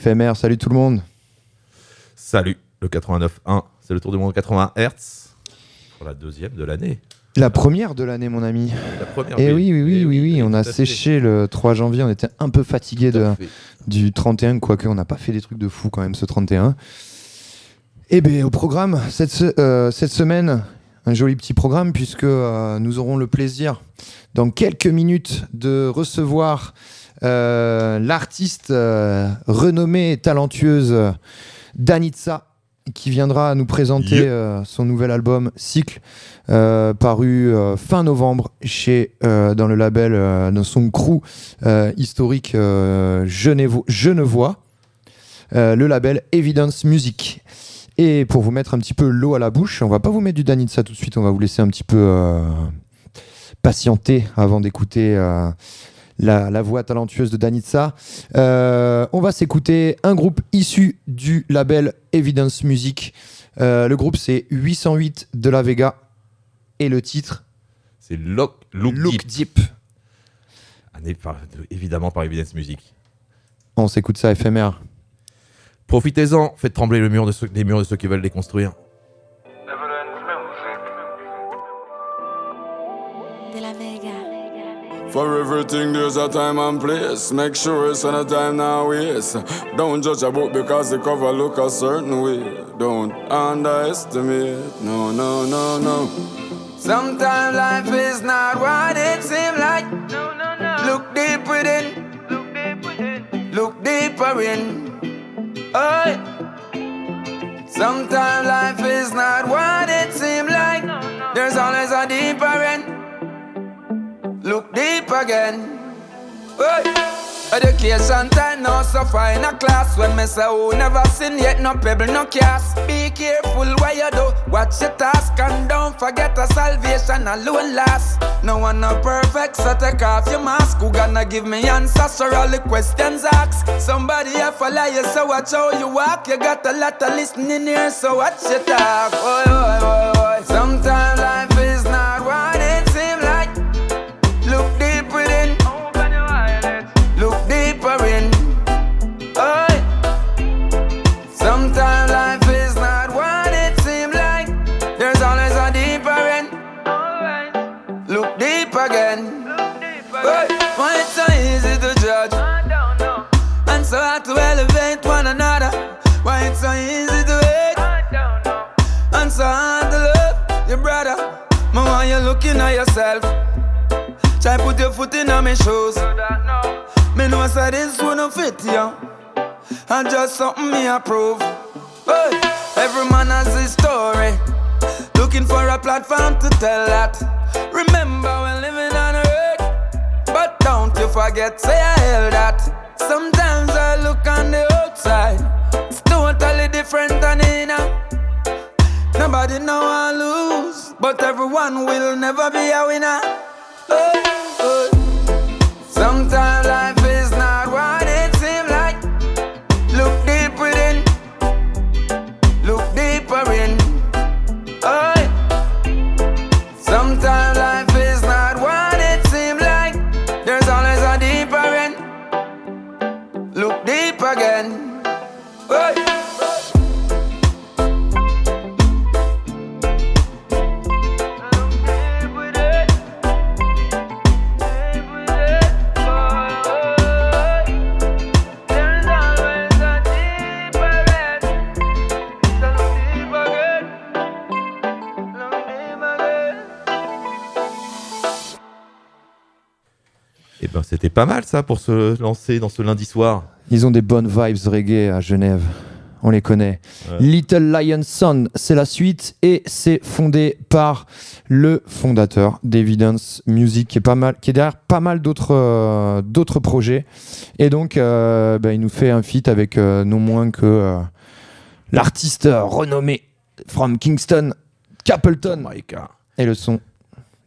Salut tout le monde Salut, le 89.1, c'est le tour du monde 80 Hz pour la deuxième de l'année. La première de l'année mon ami La première. Et oui, oui, oui, Eh oui, oui, on a séché le 3 janvier, on était un peu fatigué de, du 31, quoique on n'a pas fait des trucs de fou quand même ce 31. Et bien au programme, cette, euh, cette semaine, un joli petit programme puisque euh, nous aurons le plaisir dans quelques minutes de recevoir l'artiste euh, renommée et talentueuse euh, Danitza qui viendra nous présenter euh, son nouvel album Cycle euh, paru euh, fin novembre chez euh, dans le label euh, dans son crew euh, historique euh, Genevo- Genevois. Euh, le label Evidence Music. Et pour vous mettre un petit peu l'eau à la bouche on va pas vous mettre du Danitza tout de suite on va vous laisser un petit peu euh, patienter avant d'écouter euh, la, la voix talentueuse de Danitza. Euh, on va s'écouter un groupe issu du label Evidence Music. Euh, le groupe c'est 808 de la Vega et le titre C'est Look, Look, Look Deep. Par- évidemment par Evidence Music. On s'écoute ça éphémère. Profitez-en, faites trembler le mur de ceux, les murs de ceux qui veulent les construire. For everything there's a time and place. Make sure it's on a time now waste. Don't judge a book because the cover look a certain way. Don't underestimate. No, no, no, no. Sometimes life is not what it seems like. No, no, no. Look deep within. Look deeper in. Oh. Sometimes life is not what it seems like. There's always a deeper end. Look deep again. Hey. Education time now so fine. A class When me say who never sin yet? No pebble no cast Be careful what you do, watch your task And don't forget a salvation alone last. No one no perfect so take off your mask. Who gonna give me answers for all the questions asked? Somebody follow you so watch how you walk. You got a lot of listening here so watch your talk. Sometimes to elevate one another? Why it's so easy to hate and so hard to love your brother? Man, why you looking at yourself? Try put your foot in my shoes. Me know say this one fit you. And just something me approve. Hey, every man has his story. Looking for a platform to tell that. Remember we're living on earth. But don't you forget, say I held that. Sometimes I look on the outside. It's totally different than in Nobody know I lose. But everyone will never be a winner. Hey, hey. C'était pas mal ça pour se lancer dans ce lundi soir. Ils ont des bonnes vibes reggae à Genève. On les connaît. Ouais. Little Lion Son, c'est la suite et c'est fondé par le fondateur d'Evidence Music qui est pas mal, qui est derrière pas mal d'autres euh, d'autres projets. Et donc, euh, bah, il nous fait un feat avec euh, non moins que euh, l'artiste renommé from Kingston, Capleton, et le son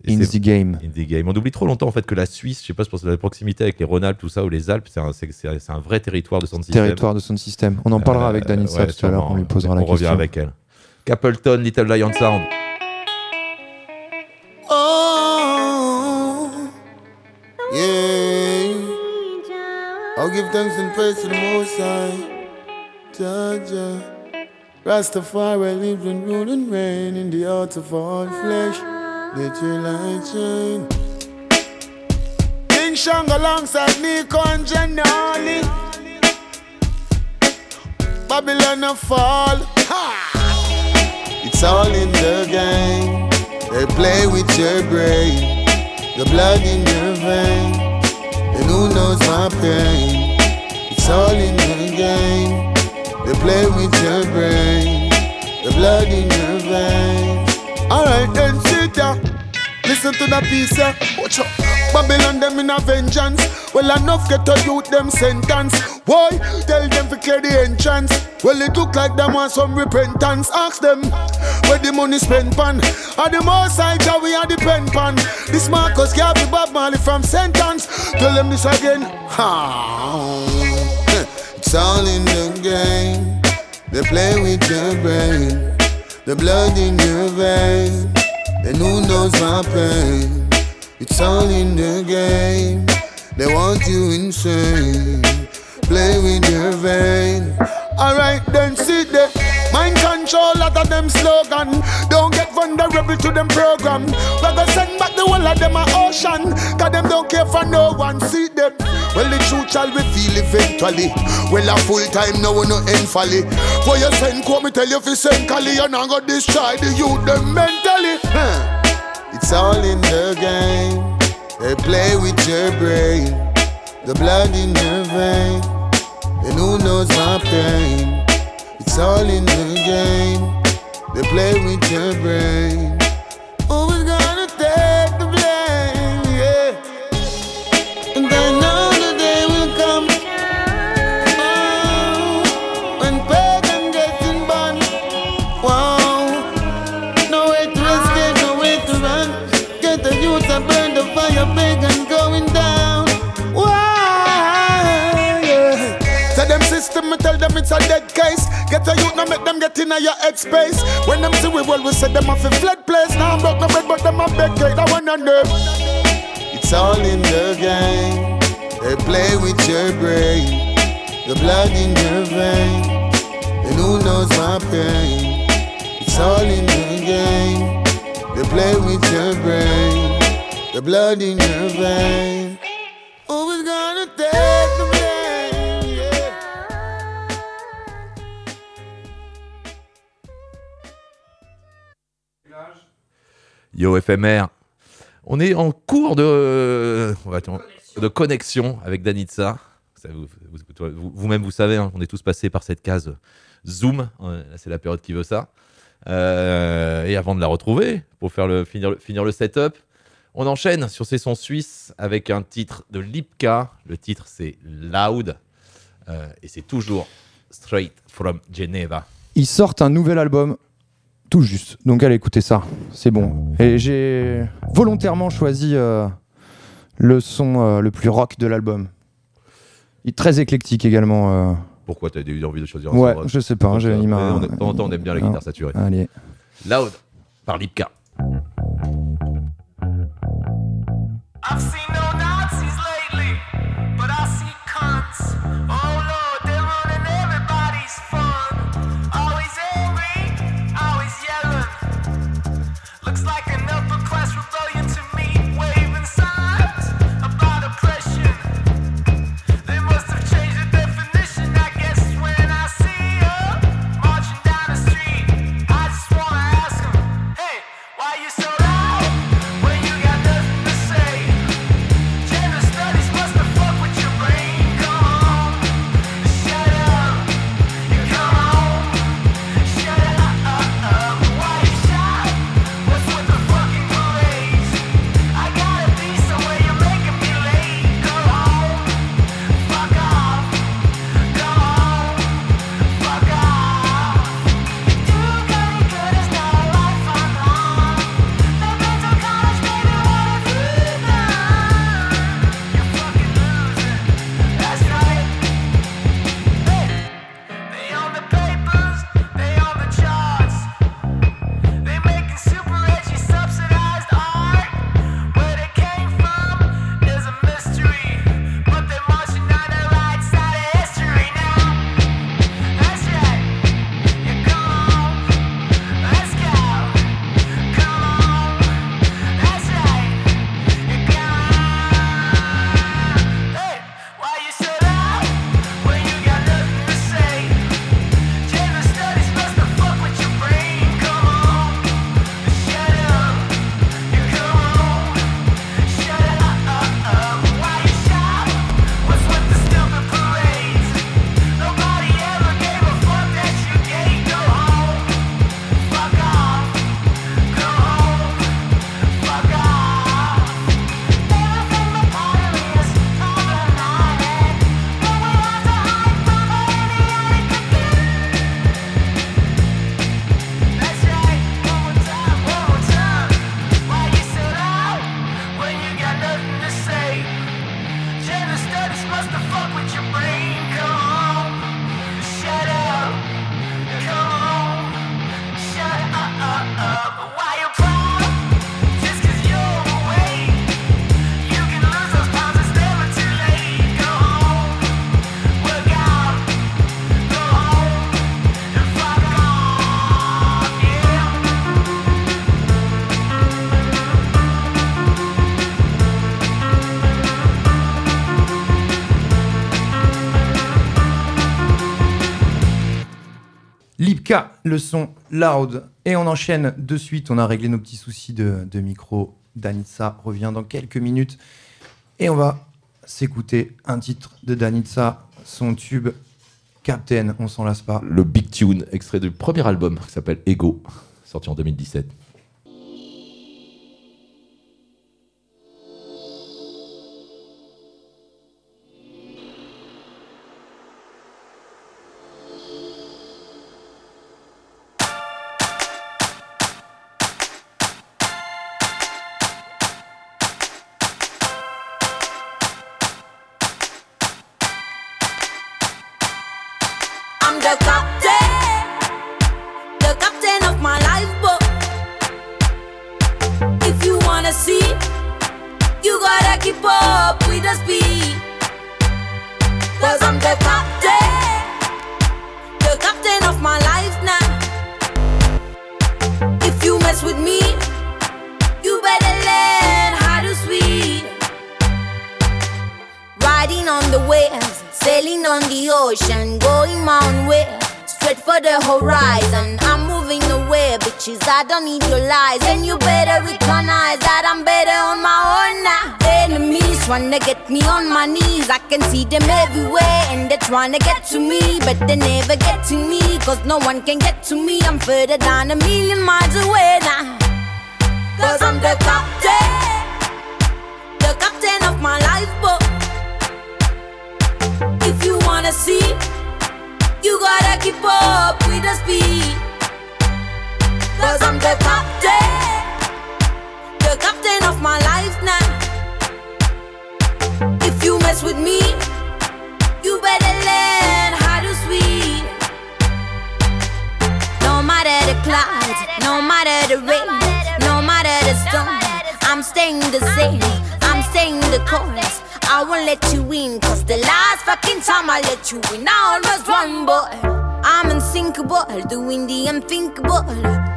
In the Game. In the game. On oublie trop longtemps en fait que la Suisse, je sais pas, c'est pour la proximité avec les Rhône-Alpes, tout ça, ou les Alpes, c'est un, vrai territoire de son système. Territoire de son système. On en parlera avec Euh, ouais, tout à l'heure, on lui posera la On revient question. avec elle. Capleton, Little Lion Sound. Oh, yeah. I'll give thanks and praise to the Most High. Jaja. Rastafari lives and rule and reign in the heart of all flesh. Let your light shine. King Shang alongside Nico and Janali. Babylon a fall. Ha! It's all in the game. They play with your brain, the blood in your vein. And who knows my pain? It's all in the game. They play with your brain, the blood in your vein. Alright, then Listen to the piece, yeah. Watch out. Babylon them in a vengeance. Well, enough get to youth them sentence. Why? Tell them to clear the entrance. Well, it look like them want some repentance. Ask them where the money spent pan. Are the more side that we are the pen pan. This Marcus Garvey Bob Marley from sentence. Tell them this again. Ha. It's all in the game. They play with your brain, the blood in your vein. And who knows my pain? It's all in the game. They want you insane. Play with your vein. Alright, then sit there. Mind control, lot of them slogan. Don't get vulnerable to them program. We go send back the whole of them a ocean. Cause them don't care for no one. See them. Well, the truth shall reveal eventually. Well, a full time now, we no end folly. For you send, quote me tell you if you send Cali, you're not go destroy the youth them mentally. Huh. It's all in the game. They play with your brain, the blood in your vein. And who knows my pain? It's all in the game. They play with your brain. Them it's a dead case. Get a youth, now make them get in your head space. When them see we well, we say them off a fled place. Now I'm broke no bread, but them a beg cake. That one and them. It's all in the game. They play with your brain, the blood in your vein. And who knows my pain? It's all in the game. They play with your brain, the blood in your vein. Yo FMR. On est en cours de, de connexion avec vous- Vous-même, vous, savez, hein, on est tous passés par cette case Zoom. Euh, c'est la période qui veut ça. Euh, et avant de la retrouver, pour faire finir, le- setup, on enchaîne sur ces sons suisses avec un titre de Lipka. Le titre, c'est Loud. Euh, et c'est toujours Straight from Geneva. Ils sortent un nouvel album tout juste. Donc allez écouter ça, c'est bon. Et j'ai volontairement choisi euh, le son euh, le plus rock de l'album. Il est très éclectique également. euh. Pourquoi tu as eu envie de choisir un Ouais, son rock je sais pas. J'ai- on de temps en temps, on aime bien la guitare saturée. Allez. Loud par Lipka. I've seen le son loud. Et on enchaîne de suite. On a réglé nos petits soucis de, de micro. Danitza revient dans quelques minutes. Et on va s'écouter un titre de Danitza, son tube Captain. On s'en lasse pas. Le Big Tune, extrait du premier album qui s'appelle Ego, sorti en 2017. The horizon. I'm moving away, bitches. I don't need your lies, and you better recognize that I'm better on my own now. Enemies to get me on my knees, I can see them everywhere, and they're trying to get to me, but they never get to me, cause no one can get to me. I'm further down a million miles away now. Cause I'm the captain, the captain of my lifeboat. If you wanna see, you gotta keep up with the speed. Cause I'm the captain, the captain of my life now. If you mess with me, you better learn how to swim. No matter the clouds, no matter the rain, no matter the storm, I'm staying the same, I'm staying the course. I won't let you in, cause the last fucking time I let you in, I almost won, boy. I'm unsinkable, doing the unthinkable,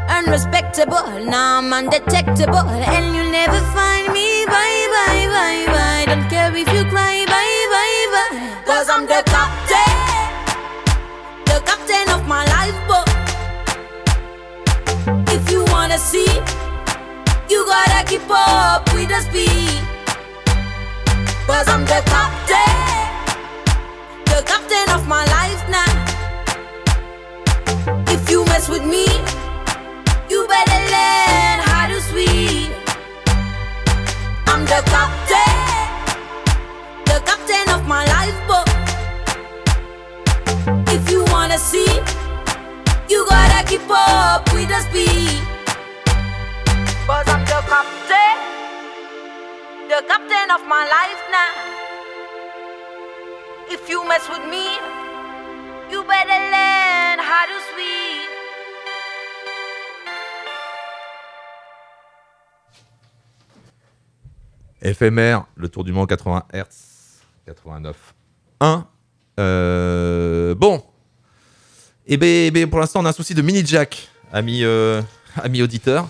unrespectable. Now I'm undetectable, and you'll never find me. Bye, bye, bye, bye. Don't care if you cry, bye, bye, bye. Cause I'm the captain, the captain of my lifeboat. If you wanna see, you gotta keep up with the speed. Cause I'm the captain, the captain of my life now. If you mess with me, you better learn how to swim. I'm the captain, the captain of my lifeboat. If you wanna see, you gotta keep up with the speed. Cause I'm the captain, the. FMR, le tour du monde 80 Hz, 89 1. Euh, bon. Et ben, eh ben, pour l'instant, on a un souci de mini jack, ami, euh, ami auditeur.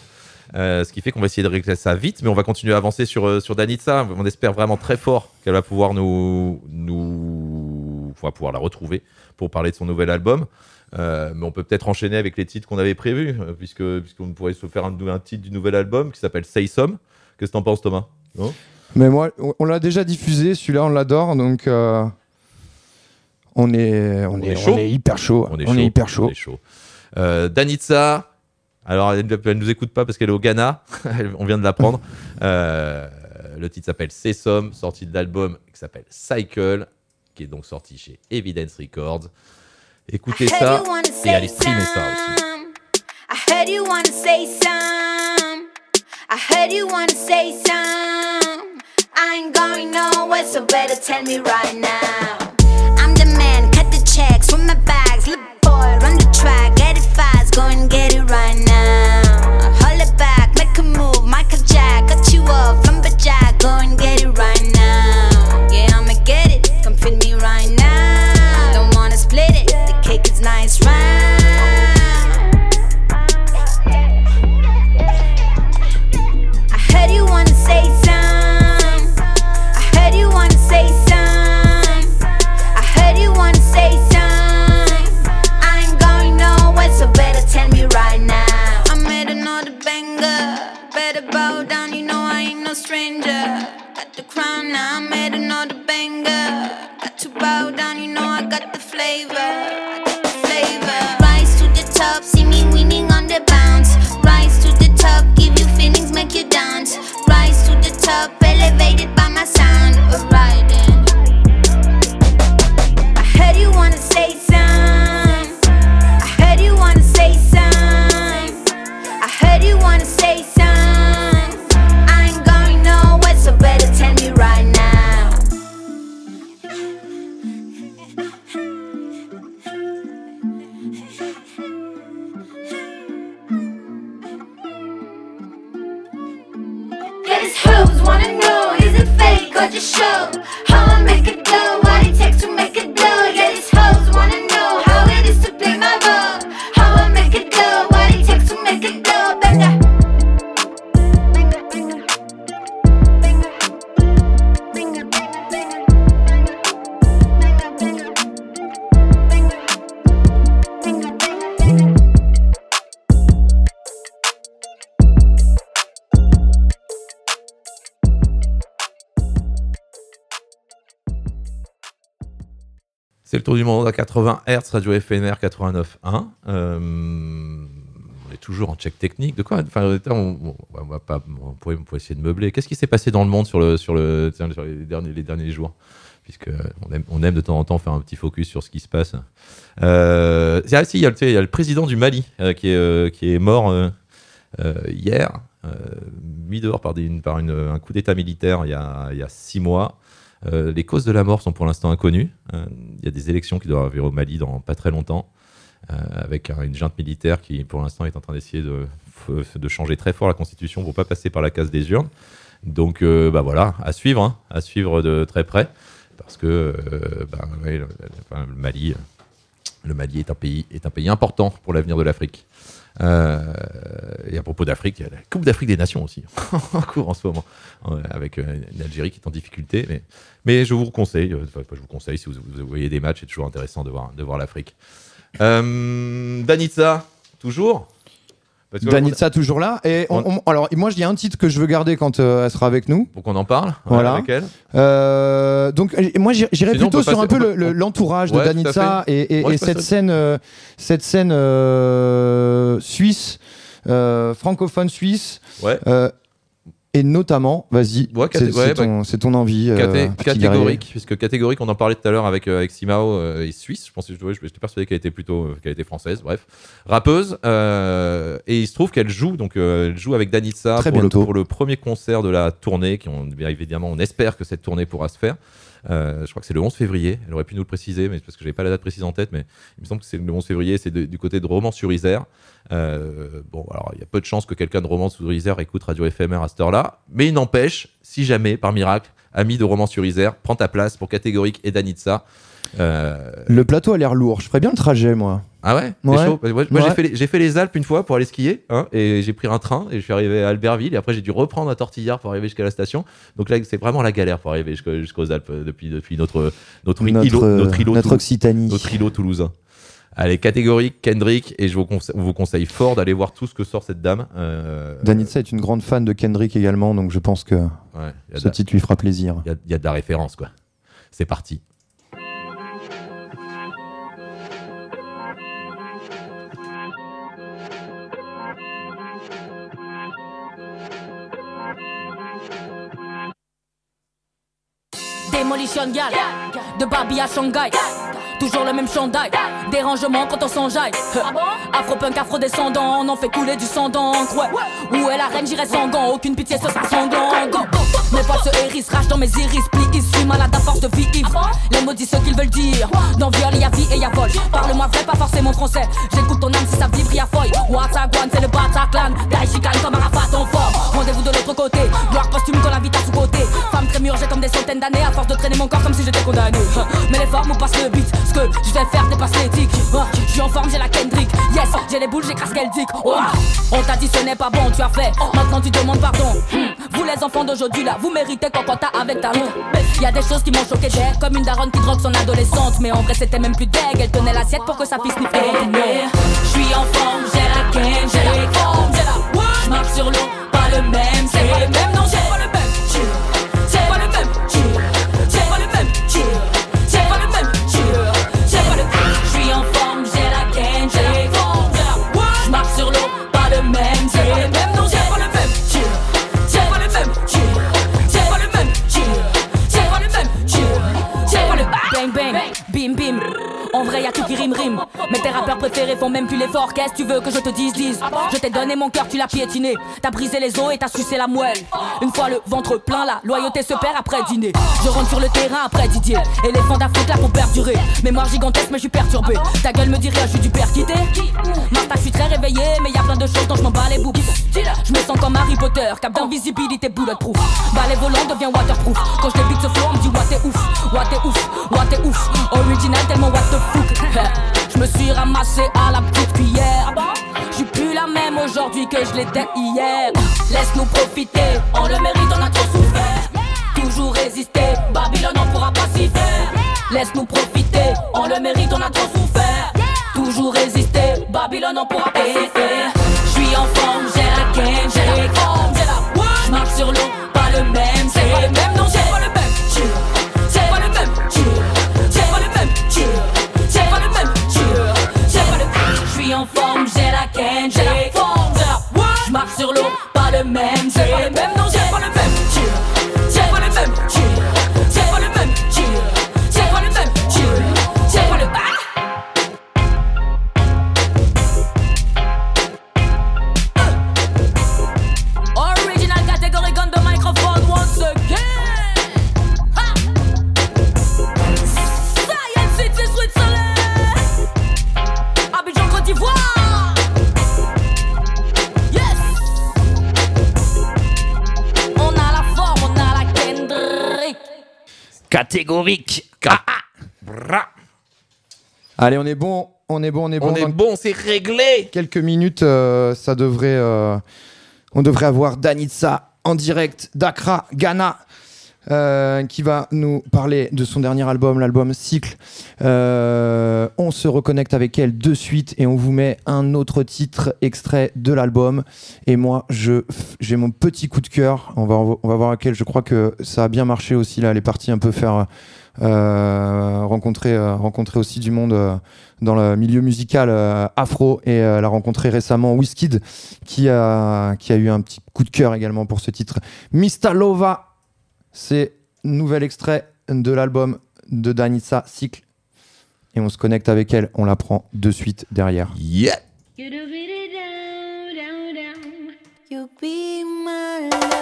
Euh, ce qui fait qu'on va essayer de régler ça vite, mais on va continuer à avancer sur, euh, sur Danitza. On espère vraiment très fort qu'elle va pouvoir nous, nous. On va pouvoir la retrouver pour parler de son nouvel album. Euh, mais on peut peut-être enchaîner avec les titres qu'on avait prévus, euh, puisque puisqu'on pourrait se faire un, un titre du nouvel album qui s'appelle Say Some. Qu'est-ce que t'en penses, Thomas? Non? Mais moi, on- l'a déjà diffusé, celui-là, on l'adore, donc euh, on, est, on, On est, est chaud. on est hyper chaud. On est, on chaud, est hyper chaud. on est chaud. Danitza, alors elle ne nous écoute pas parce qu'elle est au Ghana, on vient de l'apprendre. Euh, le titre s'appelle Sesame, sorti de l'album qui s'appelle Cycle, qui est donc sorti chez Evidence Records. Écoutez ça et allez streamer ça aussi. I heard you wanna say some. I heard you wanna say some. I ain't going nowhere, so better tell me right now. I'm the man, cut the checks with my bags. Look, boy, run the track, get it fast, go and get it right now. favor. Du monde à 80 Hz, radio FNR 89.1. Euh, on est toujours en check technique. De quoi Enfin, on, va pas, on pourrait, essayer de meubler. Qu'est-ce qui s'est passé dans le monde sur, le, sur, les, derniers, les derniers jours? Puisque on aime, on aime de temps en temps faire un petit focus sur ce qui se passe. Euh, ah, si, il y, a le- président du Mali euh, qui, est, qui est mort hier, mis dehors par, des- par un coup d'État militaire il y a, il y a six mois. Euh, les causes de la mort sont pour l'instant inconnues. Euh, Il y a des élections qui doivent arriver au Mali dans pas très longtemps, euh, avec un- une junte militaire qui, pour l'instant, est en train d'essayer de, changer très fort la constitution pour pas passer par la case des urnes. Donc, euh, bah voilà, à suivre, hein, à suivre de très près, parce que euh, bah, le, le Mali, euh, le Mali est un pays est un pays important pour l'avenir de l'Afrique. Euh, et à propos d'Afrique, il y a la Coupe d'Afrique des Nations aussi, en cours en ce moment, Ouais, avec euh, une Algérie qui est en difficulté. Mais, je vous conseille, euh, je vous conseille, si vous, voyez des matchs, c'est toujours intéressant de voir, l'Afrique. Euh, Danitza, toujours? Parce que- Danitza toujours là. Et on- on- alors moi je dis un titre que je veux garder quand euh, elle sera avec nous. Pour qu'on en parle Voilà. avec elle. Euh, donc moi on plutôt sur un peu le- le- l'entourage Ouais, de fait. et, et- Ouais, et je cette scène, euh, cette scène euh, suisse, euh, francophone suisse. Ouais. Et notamment, vas-y, Ouais, c'est ouais, ton, envie. euh, catégorique, puisque catégorique, on en parlait tout à l'heure avec, euh, avec Simao euh, et Suisse. Je pensais, j'étais persuadé qu'elle était plutôt, euh, qu'elle était française. Bref, rappeuse. euh, et il se trouve qu'elle joue, donc euh, elle joue avec Danitza Très pour le, pour le premier concert de la tournée. Qui on, bien évidemment, on espère que cette tournée pourra se faire. Euh, je crois que c'est le 11 février. Elle aurait pu nous le préciser, mais parce que j'avais pas la date précise en tête, mais il me semble que c'est le 11 février. C'est du côté de Romans-sur-Isère. Euh, bon, alors il y a peu de chances que quelqu'un de Romans-sur-Isère écoute Radio FMR à cette heure-là, mais il n'empêche, si jamais, par miracle, ami de Romans-sur-Isère, prends ta place pour catégorique et Danitza. Euh, Le plateau a l'air lourd. Je ferais bien le trajet, moi. Ah ouais, T'es Ouais. chaud? Moi, j'ai fait, les- j'ai fait les Alpes une fois pour aller skier, hein, et j'ai pris un train et je suis arrivé à Albertville, et après j'ai dû reprendre un tortillard pour arriver jusqu'à la station. Donc là, c'est vraiment la galère pour arriver jusqu'au- jusqu'aux Alpes euh, depuis, depuis notre, notre, Notre, îlot, notre, îlot notre Toulouse- Occitanie. notre îlot toulousain. Allez, catégorique, Kendrick, et je vous, conseille, on vous conseille fort d'aller voir tout ce que sort cette dame. Euh, Danitza est une grande fan de Kendrick également, donc je pense que ouais, ce titre lui fera plaisir. il y a- il y a de la référence, quoi. C'est parti. De Barbie à Shanghai. Toujours le même chandail, dérangement quand on s'enjaille. Afro-punk, afro-descendant, on en fait couler du sang d'encre. Ouais. Où est la reine, j'irai sans gants, aucune pitié, ce sera sanglant. Go, go. Mes poils se hérissent, rage dans mes iris, plis, suis malade à force de vie ivre. Les mots disent ce qu'ils veulent dire. Dans viol, y a vie et y a vol. Parle-moi vrai, pas forcément français. J'écoute ton âme si ça vibre, y a foy. Watagwan, c'est le Bataclan. Dai chicane comme Arafat en forme. Rendez-vous de l'autre côté. Gloire posthume quand la vie t'a sous-côté. Femme trémure, j'ai comme des centaines d'années à force de traîner mon corps comme si j'étais condamné. Mais les formes ou passe le beat. Ce que je vais faire dépasse l'éthique. Hein. Je suis en forme, j'ai la Kendrick. Yes, j'ai les boules, j'écrase dit. Oh. On t'a dit ce n'est pas bon, tu as fait. Maintenant tu demandes pardon. Hmm. Vous les enfants d'aujourd'hui là, vous méritez qu'on compta avec ta honte. Y a des choses qui m'ont choqué d'elle, comme une daronne qui drogue son adolescente. Mais en vrai, c'était même plus deg. Elle tenait l'assiette pour que sa fille sniffe Je suis en forme, j'ai la ken, j'ai la forme, j'ai la sur l'eau, pas le même, c'est pas le même, non, c'est pas le même. Même plus l'effort, qu'est-ce que tu veux que je te dise, dise? Je t'ai donné mon cœur, tu l'as piétiné. T'as brisé les os et t'as sucé la moelle. Une fois le ventre plein, la loyauté se perd après dîner. Je rentre sur le terrain après Didier. Éléphant d'Afrique là pour perdurer. Mémoire gigantesque, mais je suis perturbé. Ta gueule me dit rien, je suis du père quitté. Martha, je suis très réveillé, mais y a plein de choses dont je m'en bats les boucles. Je me sens comme Harry Potter, cap d'invisibilité bulletproof. Balai volant devient waterproof. Quand je débute ce flow, on me dit what t'es ouf, what t'es ouf, what t'es ouf. Original tellement what the fuck. Je me suis ramassé à la petite cuillère. Je suis plus la même aujourd'hui que je l'étais hier. Laisse-nous profiter, on le mérite, on a trop souffert. Toujours résister, Babylone on pourra pas s'y faire. Laisse-nous profiter, on le mérite, on a trop souffert. Toujours résister, Babylone on pourra pas s'y faire. Je suis en forme, j'ai la gaine, j'ai la forme, j'ai la sur l'eau, Catégorique. Ah, ah. Bra. Allez, on est bon, on est bon, on est bon. On est Dans bon, c'est réglé. quelques minutes, euh, ça devrait, euh, on devrait avoir Danitza en direct d'Accra, Ghana, euh, qui va nous parler de son dernier album, l'album Cycle. Euh, on se reconnecte avec elle de suite et on vous met un autre titre extrait de l'album. Et moi, j'ai mon petit coup de cœur. On va, on va voir lequel. Je crois que ça a bien marché aussi là. Elle est partie un peu faire. euh, rencontrer, rencontrer aussi du monde dans le milieu musical afro et elle a rencontré récemment Wizkid qui a, qui a eu un petit coup de cœur également pour ce titre. Mista Lova, c'est nouvel extrait de l'album de Danitza Cycle et on se connecte avec elle, on la prend de suite derrière. Yeah. You be my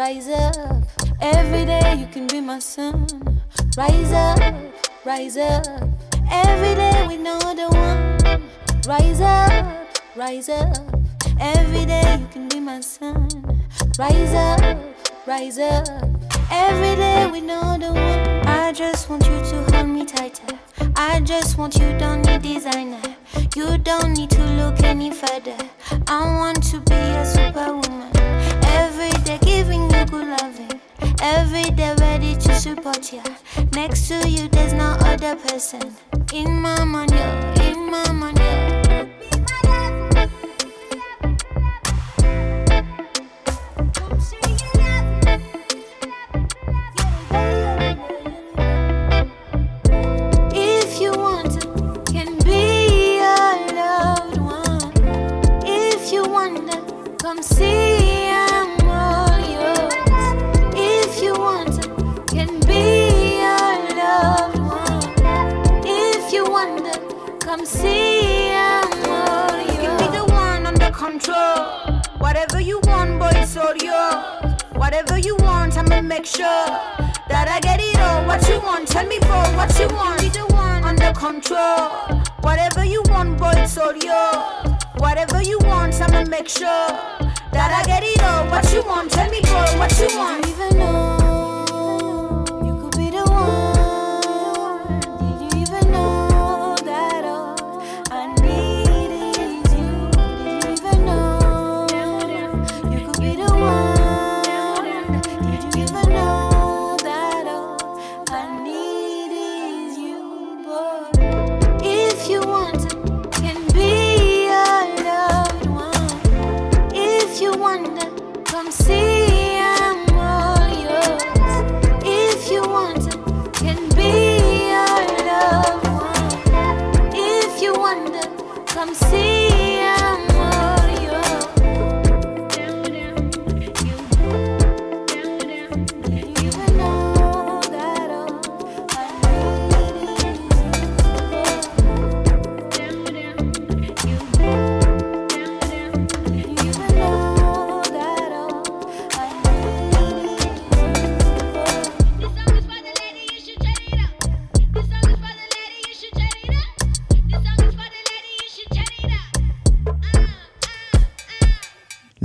rise up. Every day you can be my sun. Rise up, rise up. Every day we know the one. Rise up, rise up. Every day you can be my sun. Rise up, rise up. Every day we know the one. I just want you to hold me tighter. I just want you, don't need designer. You don't need to look any further. I want to be a superwoman. Every day giving you good loving. Every day ready to support you. Next to you, there's no other person. In my mind, you're oh, in my. Oh. If you're. Come see all yours. Give me the one under control. Whatever you want, boy, it's all yours. Whatever you want, I'ma make sure that I get it all. What you want, tell me, boy, what you want. Give me the one under control. Whatever you want, boy, it's all yours. Whatever you want, I'ma make sure that I get it all. What you want, tell me, boy, what you want. Even know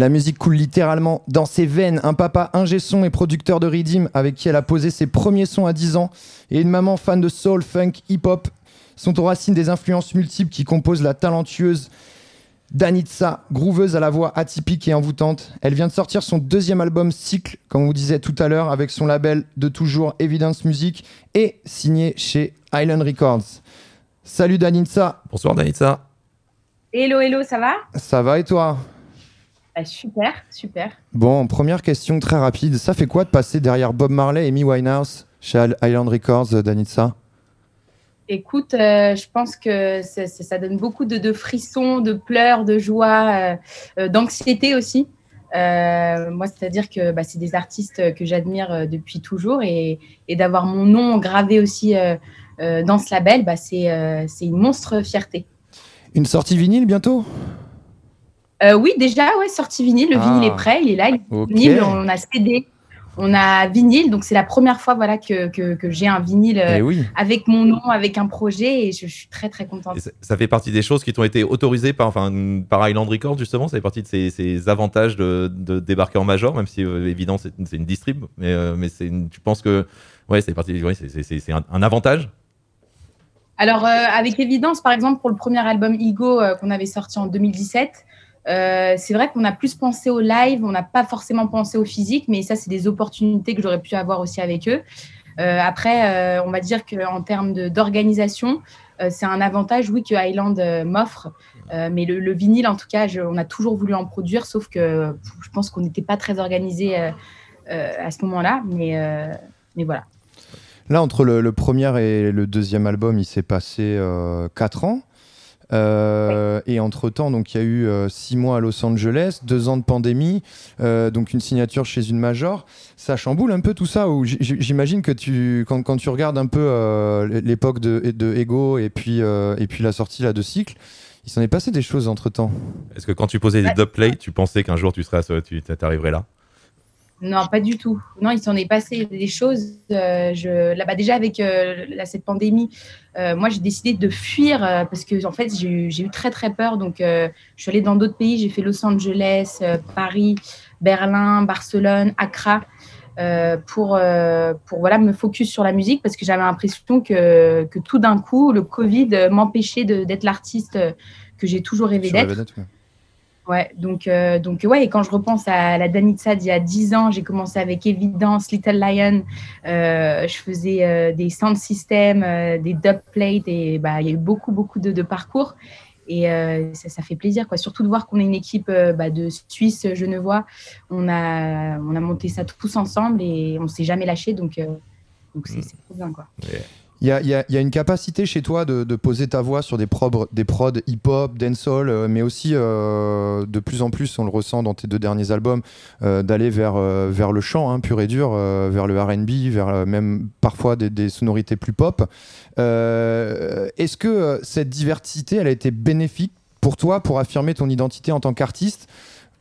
La musique coule littéralement dans ses veines. Un papa ingé son et producteur de Redeem avec qui elle a posé ses premiers sons à 10 ans et une maman fan de soul, funk, hip-hop sont aux racines des influences multiples qui composent la talentueuse Danitza, grooveuse à la voix atypique et envoûtante. Elle vient de sortir son deuxième album Cycle, comme on vous disait tout à l'heure, avec son label de toujours Evidence Music et signé chez Island Records. Salut Danitza, Bonsoir Danitza. Hello, hello, ça va? Ça va et toi? Bah, Super, super. Bon, première question très rapide. Ça fait quoi de passer derrière Bob Marley et Amy Winehouse chez Island Records, euh, Danitza? Écoute, euh, je pense que ça, donne beaucoup de, de frissons, de pleurs, de joie, euh, d'anxiété aussi. Euh, moi, c'est-à-dire que bah, c'est des artistes que j'admire depuis toujours et, et d'avoir mon nom gravé aussi dans ce label, bah, c'est c'est une monstre fierté. Une sortie vinyle bientôt? Euh, oui, déjà, ouais, sorti vinyle, le Ah. vinyle est prêt, il est là, il est Ok. disponible, on a CD, on a vinyle, donc c'est la première fois voilà, que, que, que j'ai un vinyle euh, Eh oui. avec mon nom, avec un projet, et je, je suis très très contente. Ça, ça fait partie des choses qui t'ont été autorisées par, enfin, par Island Records, justement? Ça fait partie de ces, ces avantages de, de débarquer en major, même si, euh, évidemment, c'est une distrib. Mais, euh, mais c'est tu penses que ouais, c'est ouais, un, un avantage? Alors, euh, avec évidence, par exemple, pour le premier album Ego euh, qu'on avait sorti en 2017, euh, c'est vrai qu'on a plus pensé au live, on n'a pas forcément pensé au physique, mais ça, c'est des opportunités que j'aurais pu avoir aussi avec eux. Euh, après, euh, on va dire qu'en termes d'organisation, c'est un avantage, oui, que Highland m'offre. Mais le, le vinyle, en tout cas, on a toujours voulu en produire, sauf que je pense qu'on n'était pas très organisé à ce moment-là. Mais, mais voilà. Là, entre le, le premier et le deuxième album, il s'est passé 4 ans. Euh, Et entre-temps, donc, il y a eu 6 mois à Los Angeles, 2 ans de pandémie, euh, donc une signature chez une major. Ça chamboule un peu tout ça, j'imagine que tu, quand, quand tu regardes un peu euh, l'époque de, de Ego et puis, euh, et puis la sortie là, de Cycle, il s'en est passé des choses entre-temps. Est-ce que quand tu posais des dubplates, tu pensais qu'un jour tu serais, tu t'arriverais là? Non, pas du tout. Non, il s'en est passé des choses. Euh, je, là, bah, déjà, avec euh, là, cette pandémie, euh, moi, j'ai décidé de fuir euh, parce que, en fait, j'ai eu, très, très peur. Donc, euh, je suis allée dans d'autres pays. J'ai fait Los Angeles, euh, Paris, Berlin, Barcelone, Accra. euh, pour, euh, pour voilà, me focus sur la musique parce que j'avais l'impression que, que tout d'un coup, le Covid m'empêchait d'être l'artiste que j'ai toujours rêvé d'être. Ouais. Donc, euh, donc ouais, et quand je repense à la Danitza d'il y a 10 ans, j'ai commencé avec Evidence, Little Lion, euh, je faisais euh, des sound systems, euh, des dub plates, et bah, il y a eu beaucoup, beaucoup de, de parcours. Et euh, ça, ça fait plaisir, quoi. Surtout de voir qu'on est une équipe euh, bah, de Suisse, Genevois. On a, on a monté ça tous ensemble et on s'est jamais lâché, donc euh, donc c'est c'est trop bien, quoi. Il y a, une capacité chez toi de, poser ta voix sur des prods, hip-hop, dancehall, euh, mais aussi euh, de plus en plus, on le ressent dans tes deux derniers albums, euh, d'aller vers, le chant hein, pur et dur, vers le RB, vers même parfois des, des sonorités plus pop. Est-ce que cette diversité, elle a été bénéfique pour toi pour affirmer ton identité en tant qu'artiste?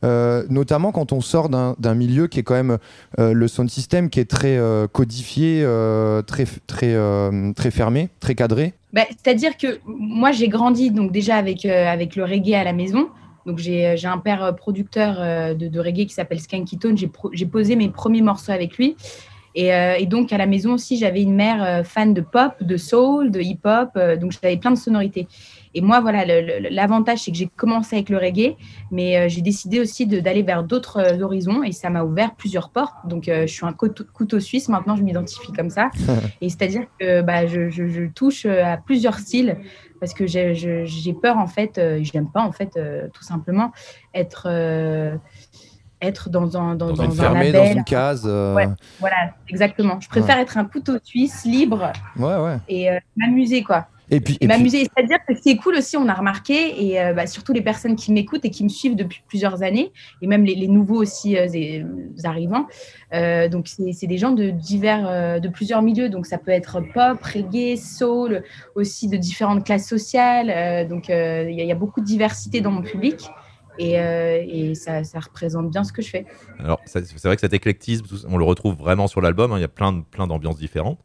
Euh, notamment quand on sort d'un milieu qui est quand même euh, le sound system qui est très euh, codifié, euh, très, très, très fermé, très cadré. Bah, C'est-à-dire que moi, j'ai grandi donc déjà avec, avec le reggae à la maison. Donc, j'ai un père producteur de, de reggae qui s'appelle Skanky Tone. J'ai posé mes premiers morceaux avec lui. Et, euh, et donc, à la maison aussi, j'avais une mère euh, fan de pop, de soul, de hip-hop. euh, donc, j'avais plein de sonorités. Et moi, voilà, l'avantage, c'est que j'ai commencé avec le reggae, mais euh, j'ai décidé aussi d'aller vers d'autres horizons et ça m'a ouvert plusieurs portes. Donc, je suis un couteau, couteau suisse. Maintenant, je m'identifie comme ça. Et c'est-à-dire que bah, je, je- je touche à plusieurs styles parce que j'ai peur, en fait, j'aime pas, en fait, tout simplement, être, être dans un, dans, dans un Enfermé label. dans une case. euh, Ouais, voilà, exactement. Je préfère être un couteau suisse, libre ouais, ouais. et euh, m'amuser, quoi. Et puis, Et et puis- m'amuser. C'est-à-dire que ce qui est cool aussi, on a remarqué, et euh, bah, surtout les personnes qui m'écoutent et qui me suivent depuis plusieurs années, et même les, les nouveaux aussi euh, et- arrivants. euh, donc, c'est c'est des gens de divers, euh, de plusieurs milieux. Donc, ça peut être pop, reggae, soul, aussi de différentes classes sociales. euh, donc, euh, il y, a- il y a beaucoup de diversité dans mon public. Et, euh, et ça, ça représente bien ce que je fais. Alors, c'est vrai que cet éclectisme, on le retrouve vraiment sur l'album. hein, Il y a plein, de- plein d'ambiances différentes.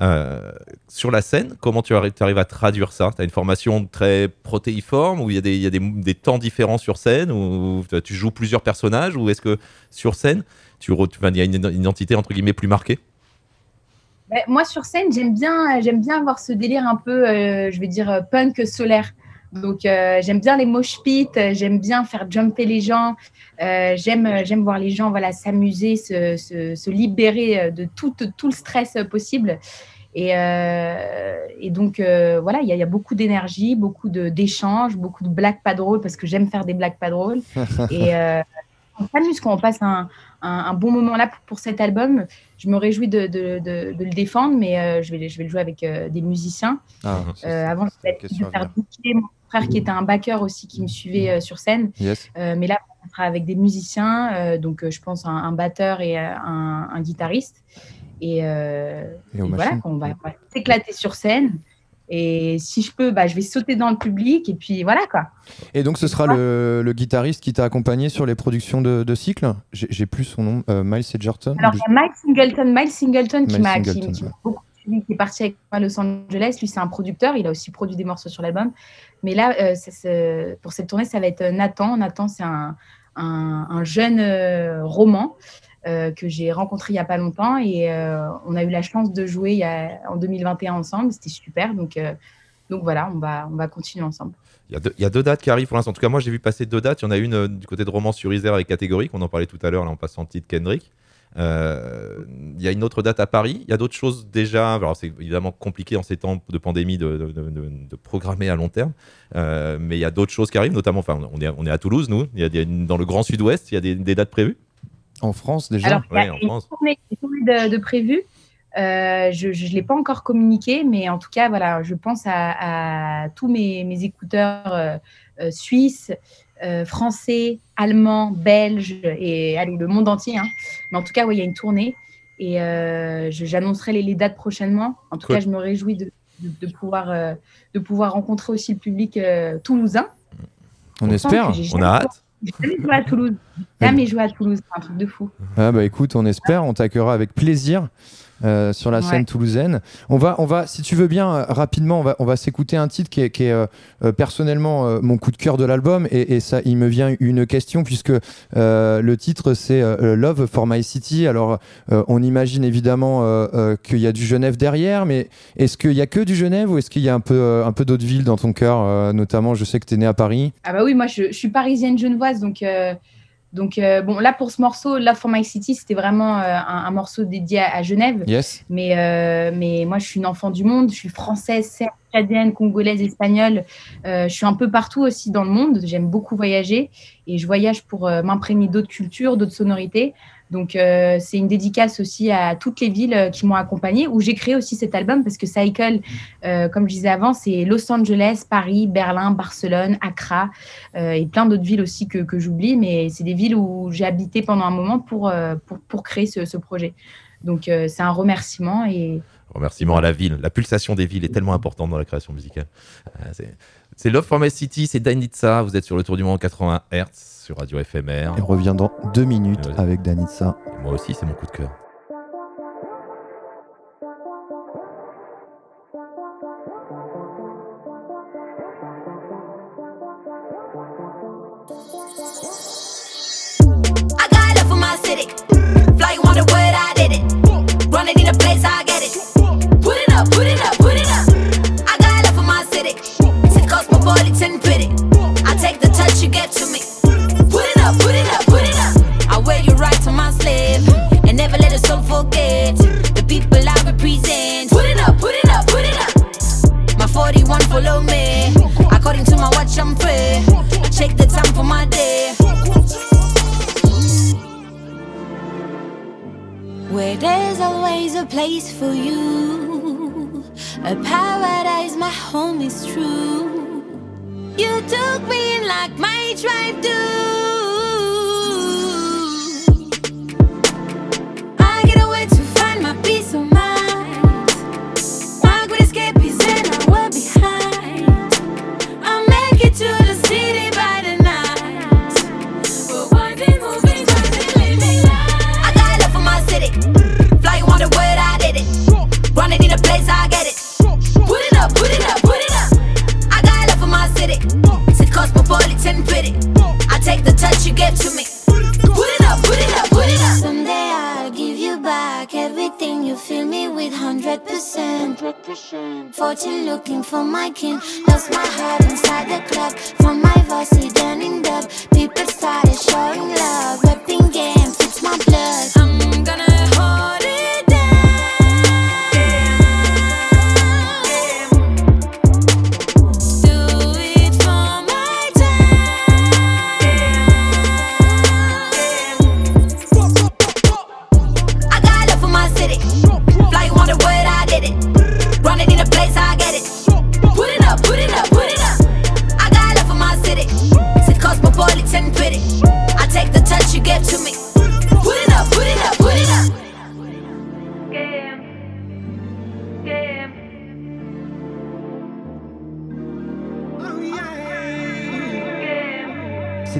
Euh, sur la scène, comment tu arrives, à traduire ça? Tu as une formation très protéiforme ou il y a, des, il y a des, des temps différents sur scène ou tu joues plusieurs personnages ou est-ce que sur scène, tu enfin, il y a une, identité entre guillemets plus marquée? Ben, moi, sur scène, j'aime bien, j'aime bien avoir ce délire un peu, euh, je vais dire, punk solaire. Donc, euh, j'aime bien les mosh pits, euh, j'aime bien faire jumper les gens, euh, j'aime, j'aime voir les gens voilà, s'amuser, se, se, se libérer de tout, tout le stress possible. Et, euh, et donc, voilà, il y, a- il y a beaucoup d'énergie, beaucoup de, d'échanges, beaucoup de blagues pas drôles parce que j'aime faire des blagues pas drôles. Et on s'amuse quand on passe un, un, un bon moment là pour, pour cet album. Je me réjouis de, de, de, de le défendre, mais je, vais, je vais le jouer avec des musiciens. Ah, avant, je vais faire mon frère qui était un backer aussi qui me suivait euh, sur scène. Yes. Euh, mais là, on sera avec des musiciens, euh, donc je pense un, un batteur et un, un guitariste. Et, Et aux et voilà, machines. qu'on va, on va s'éclater sur scène. Et si je peux, bah, je vais sauter dans le public. Et puis voilà quoi. Et donc ce sera le, le guitariste qui t'a accompagné sur les productions de, de Cycle? J'ai plus son nom, euh, Miles Edgerton Alors, Miles Singleton qui Miles Singleton, qui m'a beaucoup suivi, qui est parti avec moi à Los Angeles. Lui, c'est un producteur. Il a aussi produit des morceaux sur l'album. Mais là, euh, pour cette tournée, ça va être Nathan. Nathan, c'est un, un- un jeune euh, roman euh, que j'ai rencontré il n'y a pas longtemps. Et euh, on a eu la chance de jouer en 2021 ensemble. C'était super. Donc, euh, voilà, on va, on va continuer ensemble. Il y, a deux, dates qui arrivent pour l'instant. En tout cas, moi, j'ai vu passer deux dates. Il y en a une euh, du côté de Romance sur Isère avec Catégorie, qu'on en parlait tout à l'heure, là, en passant le titre Kendrick. Euh, il y a une autre date à Paris. Il y a d'autres choses déjà. Alors, c'est évidemment compliqué en ces temps de pandémie de, de- de- de- de programmer à long terme. Euh, mais il y a d'autres choses qui arrivent, notamment, enfin, on est, on est à Toulouse, nous. Il y a des- dans le Grand Sud-Ouest, il y a des, des dates prévues. En France déjà Alors, il y a Ouais, en une France. tournée, une tournée de, de prévue. Euh, je ne l'ai pas encore communiqué, mais en tout cas, voilà, je pense à, à tous mes, mes écouteurs euh, euh, suisses, euh, français, allemands, belges et allez, le monde entier. hein. Mais en tout cas, il y a une tournée et euh, j'annoncerai les, les dates prochainement. En tout Cool. cas, je me réjouis de, de- de pouvoir, euh, de pouvoir rencontrer aussi le public toulousain. On espère. On a hâte. J'ai jamais joué à Toulouse. J'ai Jamais joué à Toulouse, c'est un truc de fou. Ah bah écoute, on espère, on t'accueillera avec plaisir euh, sur la Ouais. scène toulousaine. On va, on va, si tu veux bien, euh, rapidement, on va, on va s'écouter un titre qui est, qui est, euh, personnellement euh, mon coup de cœur de l'album et, et ça, il me vient une question puisque euh, le titre c'est euh, Love for My City. Alors, euh, on imagine évidemment euh, euh, qu'il y a du Genève derrière, mais est-ce qu'il y a que du Genève ou est-ce qu'il y a un peu, un peu d'autres villes dans ton cœur euh, Notamment, je sais que tu es né à Paris. Ah bah oui, moi je, je suis parisienne genevoise, donc, euh, donc euh, bon là pour ce morceau, Love for My City, c'était vraiment euh, un, un morceau dédié à, à Genève. Yes. Mais, euh, mais moi je suis une enfant du monde, je suis française, serbe, canadienne, congolaise, espagnole. Je suis un peu partout aussi dans le monde, j'aime beaucoup voyager et je voyage pour m'imprégner d'autres cultures, d'autres sonorités. Donc euh, c'est une dédicace aussi à toutes les villes euh, qui m'ont accompagnée, où j'ai créé aussi cet album parce que Cycle, euh, comme je disais avant, c'est Los Angeles, Paris, Berlin, Barcelone, Accra et plein d'autres villes aussi que, j'oublie, mais c'est des villes où j'ai habité pendant un moment pour, pour, pour créer ce, projet. Donc c'est un remerciement et Remerciement à la ville. La pulsation des villes est tellement importante dans la création musicale. C'est- Love for My City, c'est Danitza. Vous êtes sur le tour du monde 80 Hz sur Radio FMR. Et on revient dans deux minutes Ouais. avec Danitza. Et moi aussi, c'est mon coup de cœur. I got love for my city. Fly you forget the people I represent. Put it up, put it up, put it up. My 41 follow me. According to my watch, I'm free. Check the time for my day. Where there's always a place for you. A paradise, my home is true. You took me in like my tribe do. you get to me. Put it up, put it up, put it up. Someday I'll give you back everything you fill me with 100%. Fortune looking for my kin. Lost my heart inside the club. From my voice, hidden in dub. People started showing love, rapping game.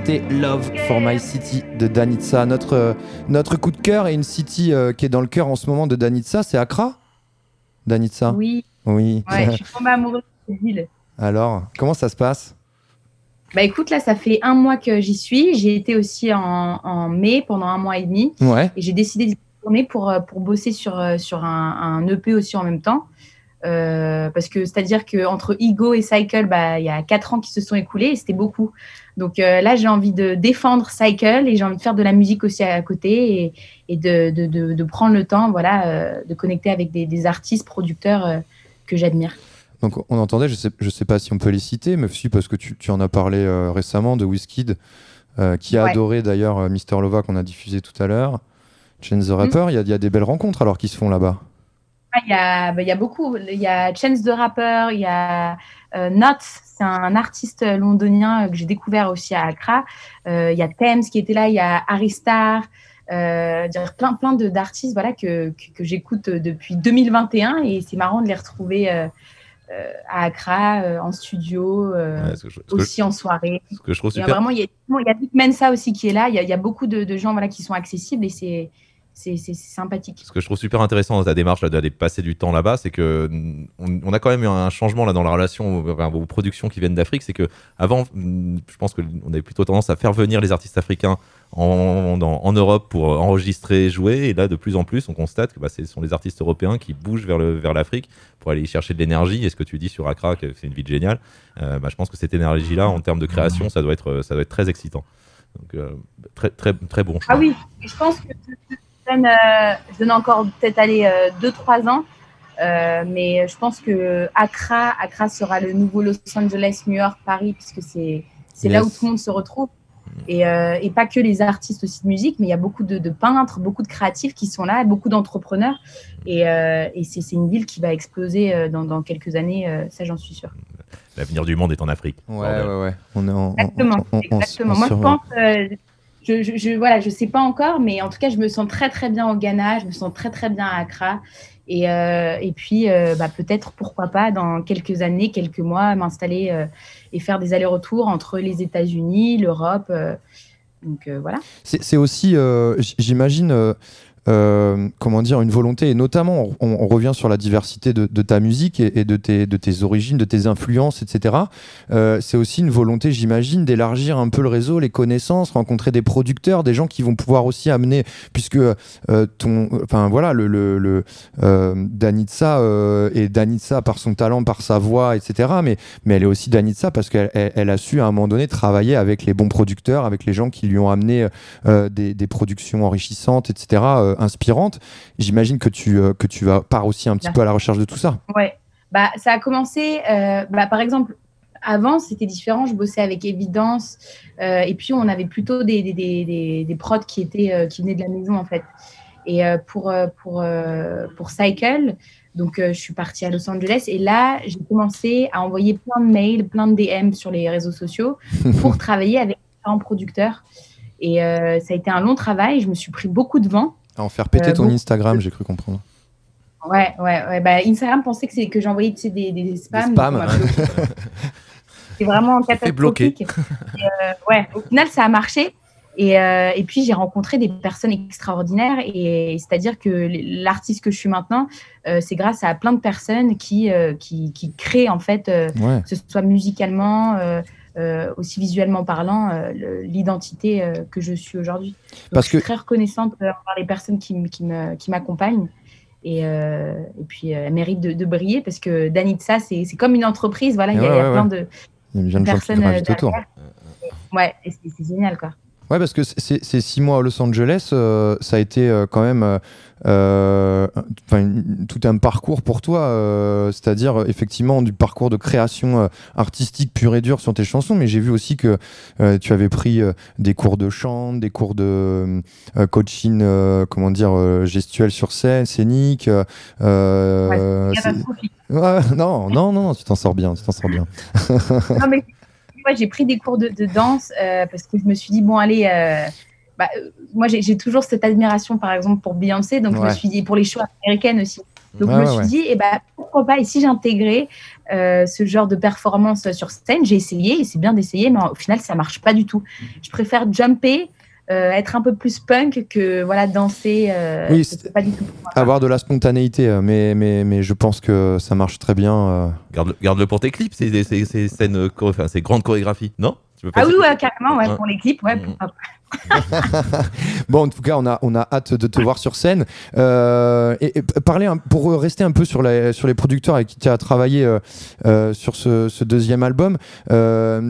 Love for My City de Danitza. Notre, euh, notre coup de cœur et une city euh, qui est dans le cœur en ce moment de Danitza, c'est Accra? Danitza? Oui. Oui. Ouais, je suis tombée amoureuse de cette ville. Alors, comment ça se passe? Bah écoute, là, ça fait un mois que j'y suis. J'ai été aussi en, en mai pendant un mois et demi. Ouais. Et j'ai décidé d'y retourner pour, euh, pour bosser sur, sur un, un EP aussi en même temps. Euh, parce que c'est-à-dire qu'entre Ego et Cycle, bah, il y a quatre ans qui se sont écoulés et c'était beaucoup. Donc euh, là, j'ai envie de défendre Cycle et j'ai envie de faire de la musique aussi à côté et, et de, de, de, de prendre le temps voilà, euh, de connecter avec des, des artistes, producteurs que j'admire. Donc on entendait, je sais, je sais pas si on peut les citer, mais si parce que tu, tu en as parlé récemment de Wizkid, qui a Ouais. adoré d'ailleurs Mister Lova qu'on a diffusé tout à l'heure. Chance the Rapper, il y, a, il y a des belles rencontres alors qui se font là-bas. Ah, Il y, a, bah, il y a beaucoup. Il y a Chance the Rapper, il y a euh, Nots, c'est un artiste londonien euh, que j'ai découvert aussi à Accra. Euh, il y a Thames qui était là, il y a Harry Starr, euh, plein, plein de- d'artistes voilà, que, que, que j'écoute depuis 2021 et c'est marrant de les retrouver euh, euh, à Accra, euh, en studio, euh, Ouais, je- aussi en soirée. Ce que je trouve Il y a vraiment, il y a, il y a Vic Mensa aussi qui est là, il y a, il y a beaucoup de, de gens voilà, qui sont accessibles et c'est c'est- sympathique. Ce que je trouve super intéressant dans ta démarche d'aller passer du temps là-bas, c'est que mm, on, on a quand même eu un changement là dans la relation aux, enfin, aux productions qui viennent d'Afrique. C'est que avant, mm, je pense qu'on avait plutôt tendance à faire venir les artistes africains en, Europe pour euh, enregistrer, jouer. Et là, de plus en plus, on constate que bah, ce sont les artistes européens qui bougent vers l'Afrique pour aller y chercher de l'énergie. Et ce que tu dis sur Accra, que c'est une ville géniale, euh, bah, je pense que cette énergie-là, en termes de création, ça doit être euh, ça doit être très excitant. Donc euh, très très très bon choix. Ah oui, je pense que donne, euh, je donne encore peut-être aller 2-3 ans, euh, mais je pense que Accra, Accra sera le nouveau Los Angeles, New York, Paris, puisque c'est c'est là où Yes. tout le monde se retrouve. Et, euh, et pas que les artistes aussi de musique, mais il y a beaucoup de, de peintres, beaucoup de créatifs qui sont là, beaucoup d'entrepreneurs. Et, euh, et c'est c'est une ville qui va exploser euh, dans, dans quelques années, euh, ça j'en suis sûre. L'avenir du monde est en Afrique. Ouais, ouais, ouais. On est en, Exactement. on- on- on- exactement. on Moi, je pense, euh, je, je, je, voilà, je sais pas encore, mais en tout cas, je me sens très, très bien au Ghana, je me sens très, très bien à Accra. Et, euh, et puis, euh, bah, peut-être, pourquoi pas, dans quelques années, quelques mois, m'installer euh, et faire des allers-retours entre les États-Unis, l'Europe. donc, voilà. C'est aussi, j'imagine, euh, comment dire, une volonté, et notamment, on, revient sur la diversité de, ta musique et, et de, tes, de tes origines, de tes influences, etc. Euh, c'est aussi une volonté, j'imagine, d'élargir un peu le réseau, les connaissances, rencontrer des producteurs, des gens qui vont pouvoir aussi amener, puisque euh, ton, enfin voilà, le, le, le Danitza euh, est Danitza par son talent, par sa voix, etc. Mais, mais elle est aussi Danitza parce qu'elle elle, a su à un moment donné travailler avec les bons producteurs, avec les gens qui lui ont amené des productions enrichissantes, etc., inspirantes. J'imagine que tu, euh, que tu vas pars aussi un petit peu à la recherche de tout ça. Ouais, bah, ça a commencé, euh, bah, par exemple, avant, c'était différent. Je bossais avec Evidence. euh, et puis, on avait plutôt des, des, des, des, des prods qui, étaient, euh, qui venaient de la maison, en fait. Et euh, pour, pour, pour Cycle, donc, je suis partie à Los Angeles. Et là, j'ai commencé à envoyer plein de mails, plein de DM sur les réseaux sociaux pour travailler avec différents producteurs. Et ça a été un long travail. Je me suis pris beaucoup de vent. À en faire péter Euh, ton beaucoup. Instagram, j'ai cru comprendre. Ouais, ouais, ouais. Bah, Instagram pensait que, c'est- que j'envoyais tu sais, des, des, des spams. bloqué. C'est vraiment catastrophique. Et, euh, ouais, au final, ça a marché. Et, euh, et puis, j'ai rencontré des personnes extraordinaires. Et c'est-à-dire que l'artiste que je suis maintenant, euh, c'est grâce à plein de personnes qui, euh, qui, qui créent, en fait, euh, Ouais. que ce soit musicalement, euh, aussi visuellement parlant, euh, l'identité euh, que je suis aujourd'hui. Parce je suis que- très reconnaissante envers les personnes qui, qui m'accompagnent. Et, et puis, elle mérite de, de briller parce que Danitza, c'est c'est comme une entreprise. Voilà, il y a, Ouais, il y a ouais, plein de de personnes gravitent autour. Ouais, c'est génial, quoi. Ouais, parce que c'est six mois à Los Angeles, euh, ça a été euh, quand même euh, une- tout un parcours pour toi, c'est-à-dire effectivement du parcours de création artistique pure et dure sur tes chansons, mais j'ai vu aussi que tu avais pris des cours de chant, des cours de coaching, comment dire, gestuel sur scène, scénique. Ouais, non, non, non, tu t'en sors bien, tu t'en sors bien. non, mais j'ai pris des cours de, de danse euh, parce que je me suis dit, bon, allez, euh, bah, euh, moi, j'ai toujours cette admiration, par exemple, pour Beyoncé, donc je me suis dit, pour les shows américaines aussi. Donc, je me suis ouais. dit, eh ben, pourquoi pas, et si j'intégrais euh, ce genre de performance sur scène, j'ai essayé, et c'est bien d'essayer, mais au final, ça marche pas du tout. Je préfère jumper, euh, être un peu plus punk que voilà, danser. euh, Oui, c'est pas du tout. Avoir de la spontanéité, euh, mais, mais, mais je pense que ça marche très bien. euh. Garde-le garde-le pour tes clips, ces, ces, ces scènes, enfin, ces grandes chorégraphies, non? Tu veux pas Ah oui, ouais, carrément, ouais, pour les clips, ouais. pourquoi pas. Bon, en tout cas, on a, on a hâte de te voir sur scène. Euh, et, parler un- pour rester un peu sur, la- sur les producteurs avec qui tu as travaillé euh, euh, sur ce, ce deuxième album,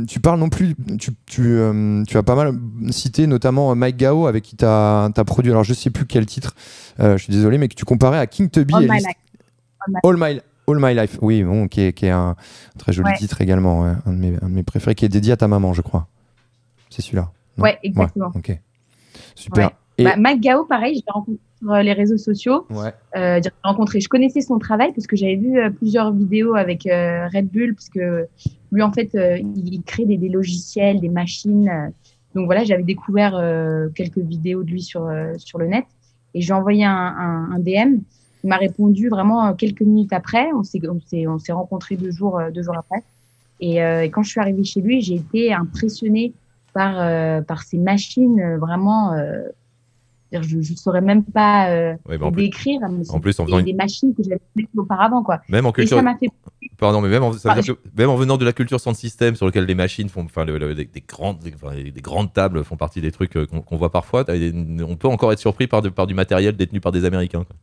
tu parles non plus, tu, tu, tu as pas mal cité notamment Mike Gao avec qui tu as, produit, alors je sais plus quel titre, je suis désolé, mais que tu comparais à King Tubby. All et my life. All my- All My, All My Life, oui, bon, qui est, qui est un très joli Ouais. titre également, ouais, un, de mes, un de mes préférés, qui est dédié à ta maman, je crois. C'est celui-là. Ouais, exactement. ok. Super. Ouais. Et- Bah, Mac Gao, pareil, je l'ai rencontré sur les réseaux sociaux. Ouais. Euh, j'ai rencontré, je connaissais son travail parce que j'avais vu euh, plusieurs vidéos avec euh, Red Bull, parce que lui, en fait, euh, il, crée des, des logiciels, des machines. donc voilà, j'avais découvert quelques vidéos de lui sur, sur le net et j'ai envoyé un, un, un DM. Il m'a répondu vraiment quelques minutes après. On s'est, on s'est, on s'est rencontrés deux jours, deux jours après. Et, et quand je suis arrivée chez lui, j'ai été impressionnée par, euh, par ces machines euh, vraiment. euh, je ne saurais même pas euh, Ouais, en plus- décrire. c'est en plus, en des, faisant une- des machines que j'avais auparavant. Quoi. Même en Et culture. ça m'a fait. Pardon, mais même en, ça veut dire que même en venant de la culture sans système sur lequel les machines font, enfin, le- le- des, des grandes, des, grandes tables font partie des trucs euh, qu'on voit parfois. on peut encore être surpris par, de- par du matériel détenu par des Américains. quoi.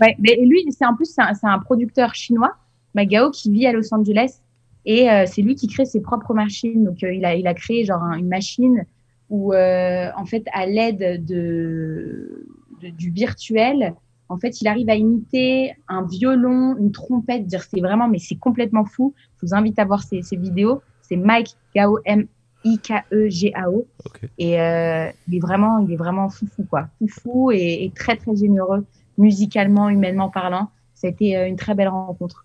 Ouais, mais lui, c'est en plus c'est un, c'est un producteur chinois, Magao, qui vit à Los Angeles. Et euh, c'est lui qui crée ses propres machines. Donc, euh, il, a, il a créé genre un- une machine où, euh, en fait, à l'aide de, de- du virtuel, en fait, il arrive à imiter un violon, une trompette. Dire, c'est vraiment, mais c'est complètement fou. Je vous invite à voir ces, ces vidéos. C'est Mike Gao, M-I-K-E-G-A-O. Et euh, il est vraiment, il est vraiment foufou, quoi. Foufou et, et très, très généreux, musicalement, humainement parlant. Ça a été une très belle rencontre.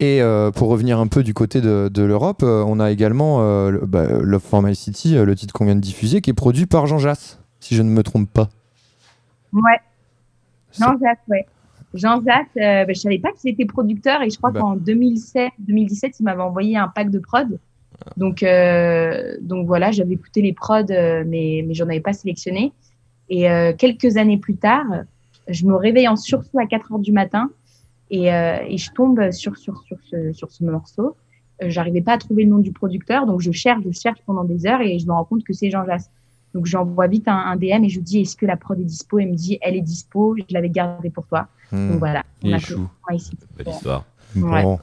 Et euh, pour revenir un peu du côté de, de l'Europe, euh, on a également euh, le- bah, Love for My City, le titre qu'on vient de diffuser, qui est produit par Jean Jass, si je ne me trompe pas. Ouais. Jean-Jacques, ouais. Jean-Jacques, euh, bah, je savais pas qu'il était producteur et je crois Bah. qu'en 2007, 2017, il m'avait envoyé un pack de prod. Donc, donc voilà, j'avais écouté les prods, mais, mais j'en avais pas sélectionné. Et quelques années plus tard, je me réveille en sursaut à 4 heures du matin et, euh, et je tombe sur, sur, sur, ce, sur ce morceau. Euh, J'arrivais pas à trouver le nom du producteur, donc je cherche, je cherche pendant des heures et je me rends compte que c'est Jean Jass. Donc j'envoie vite un, un DM et je lui dis est-ce que la prod est dispo? Elle me dit elle est dispo, je l'avais gardée pour toi. Hmm. Donc voilà. Il a. Ouais, ici. Belle histoire. Ouais. Bon.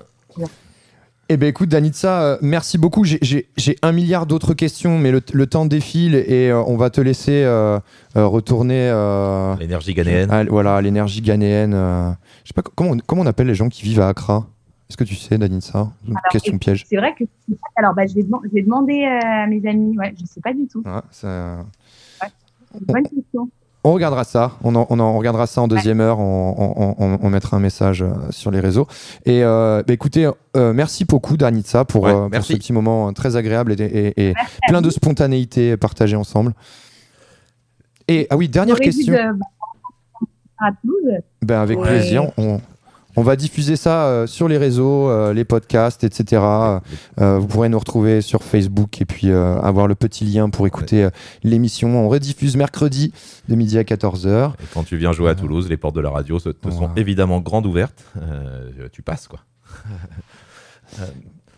Eh ben écoute Danitza, euh, merci beaucoup. J'ai- un milliard d'autres questions, mais le, le temps défile et euh, on va te laisser euh, euh, retourner. euh, L'énergie ghanéenne. à- voilà, l'énergie ghanéenne. euh. je sais pas co- comment on, comment on appelle les gens qui vivent à Accra? Est-ce que tu sais, Danitza? Une Alors, Question piège. C'est vrai que alors bah, je vais, je vais demander euh, à mes amis. Ouais, je sais pas du tout. Ouais, ça- Bonne question. On regardera ça. On, en, on en regardera ça en deuxième heure. On, on- on- on mettra un message euh, sur les réseaux. Et euh, bah, écoutez, euh, merci beaucoup, Danitza, pour, Ouais, euh, pour merci. ce petit moment très agréable et, plein de spontanéité partagée ensemble. Et ah oui, dernière question. de- bah, à. Ben, avec Ouais. plaisir. On, on va diffuser ça euh, sur les réseaux, euh, les podcasts, etc. Euh, vous pourrez nous retrouver sur Facebook et puis euh, avoir le petit lien pour écouter euh, l'émission. On rediffuse mercredi de midi à 14h. Et quand tu viens jouer à Toulouse, les portes de la radio se- te sont évidemment grandes ouvertes. Euh, tu passes, quoi.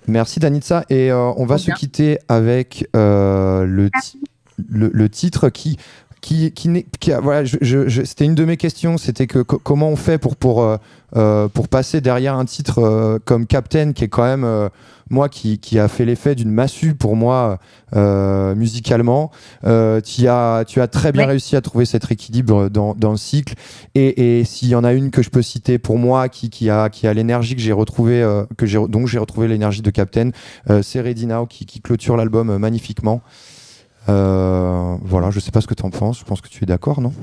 Merci Danitza. Et euh, on va se quitter avec euh, le, ti- le, le titre qui, qui, qui, qui voilà, je- je- je- c'était une de mes questions, c'était que co- comment on fait pour pour euh, euh, pour passer derrière un titre euh, comme Captain, qui est quand même euh, moi qui, qui a fait l'effet d'une massue pour moi euh, musicalement. Euh, tu as tu as très bien réussi à trouver cet équilibre dans, dans le cycle. Et, et s'il y en a une que je peux citer pour moi qui, qui a qui a l'énergie que j'ai retrouvé euh, que j'ai donc j'ai retrouvé l'énergie de Captain, euh, c'est Ready Now qui, qui clôture l'album magnifiquement. Euh, voilà, je sais pas ce que tu en penses. Je pense que tu es d'accord, non?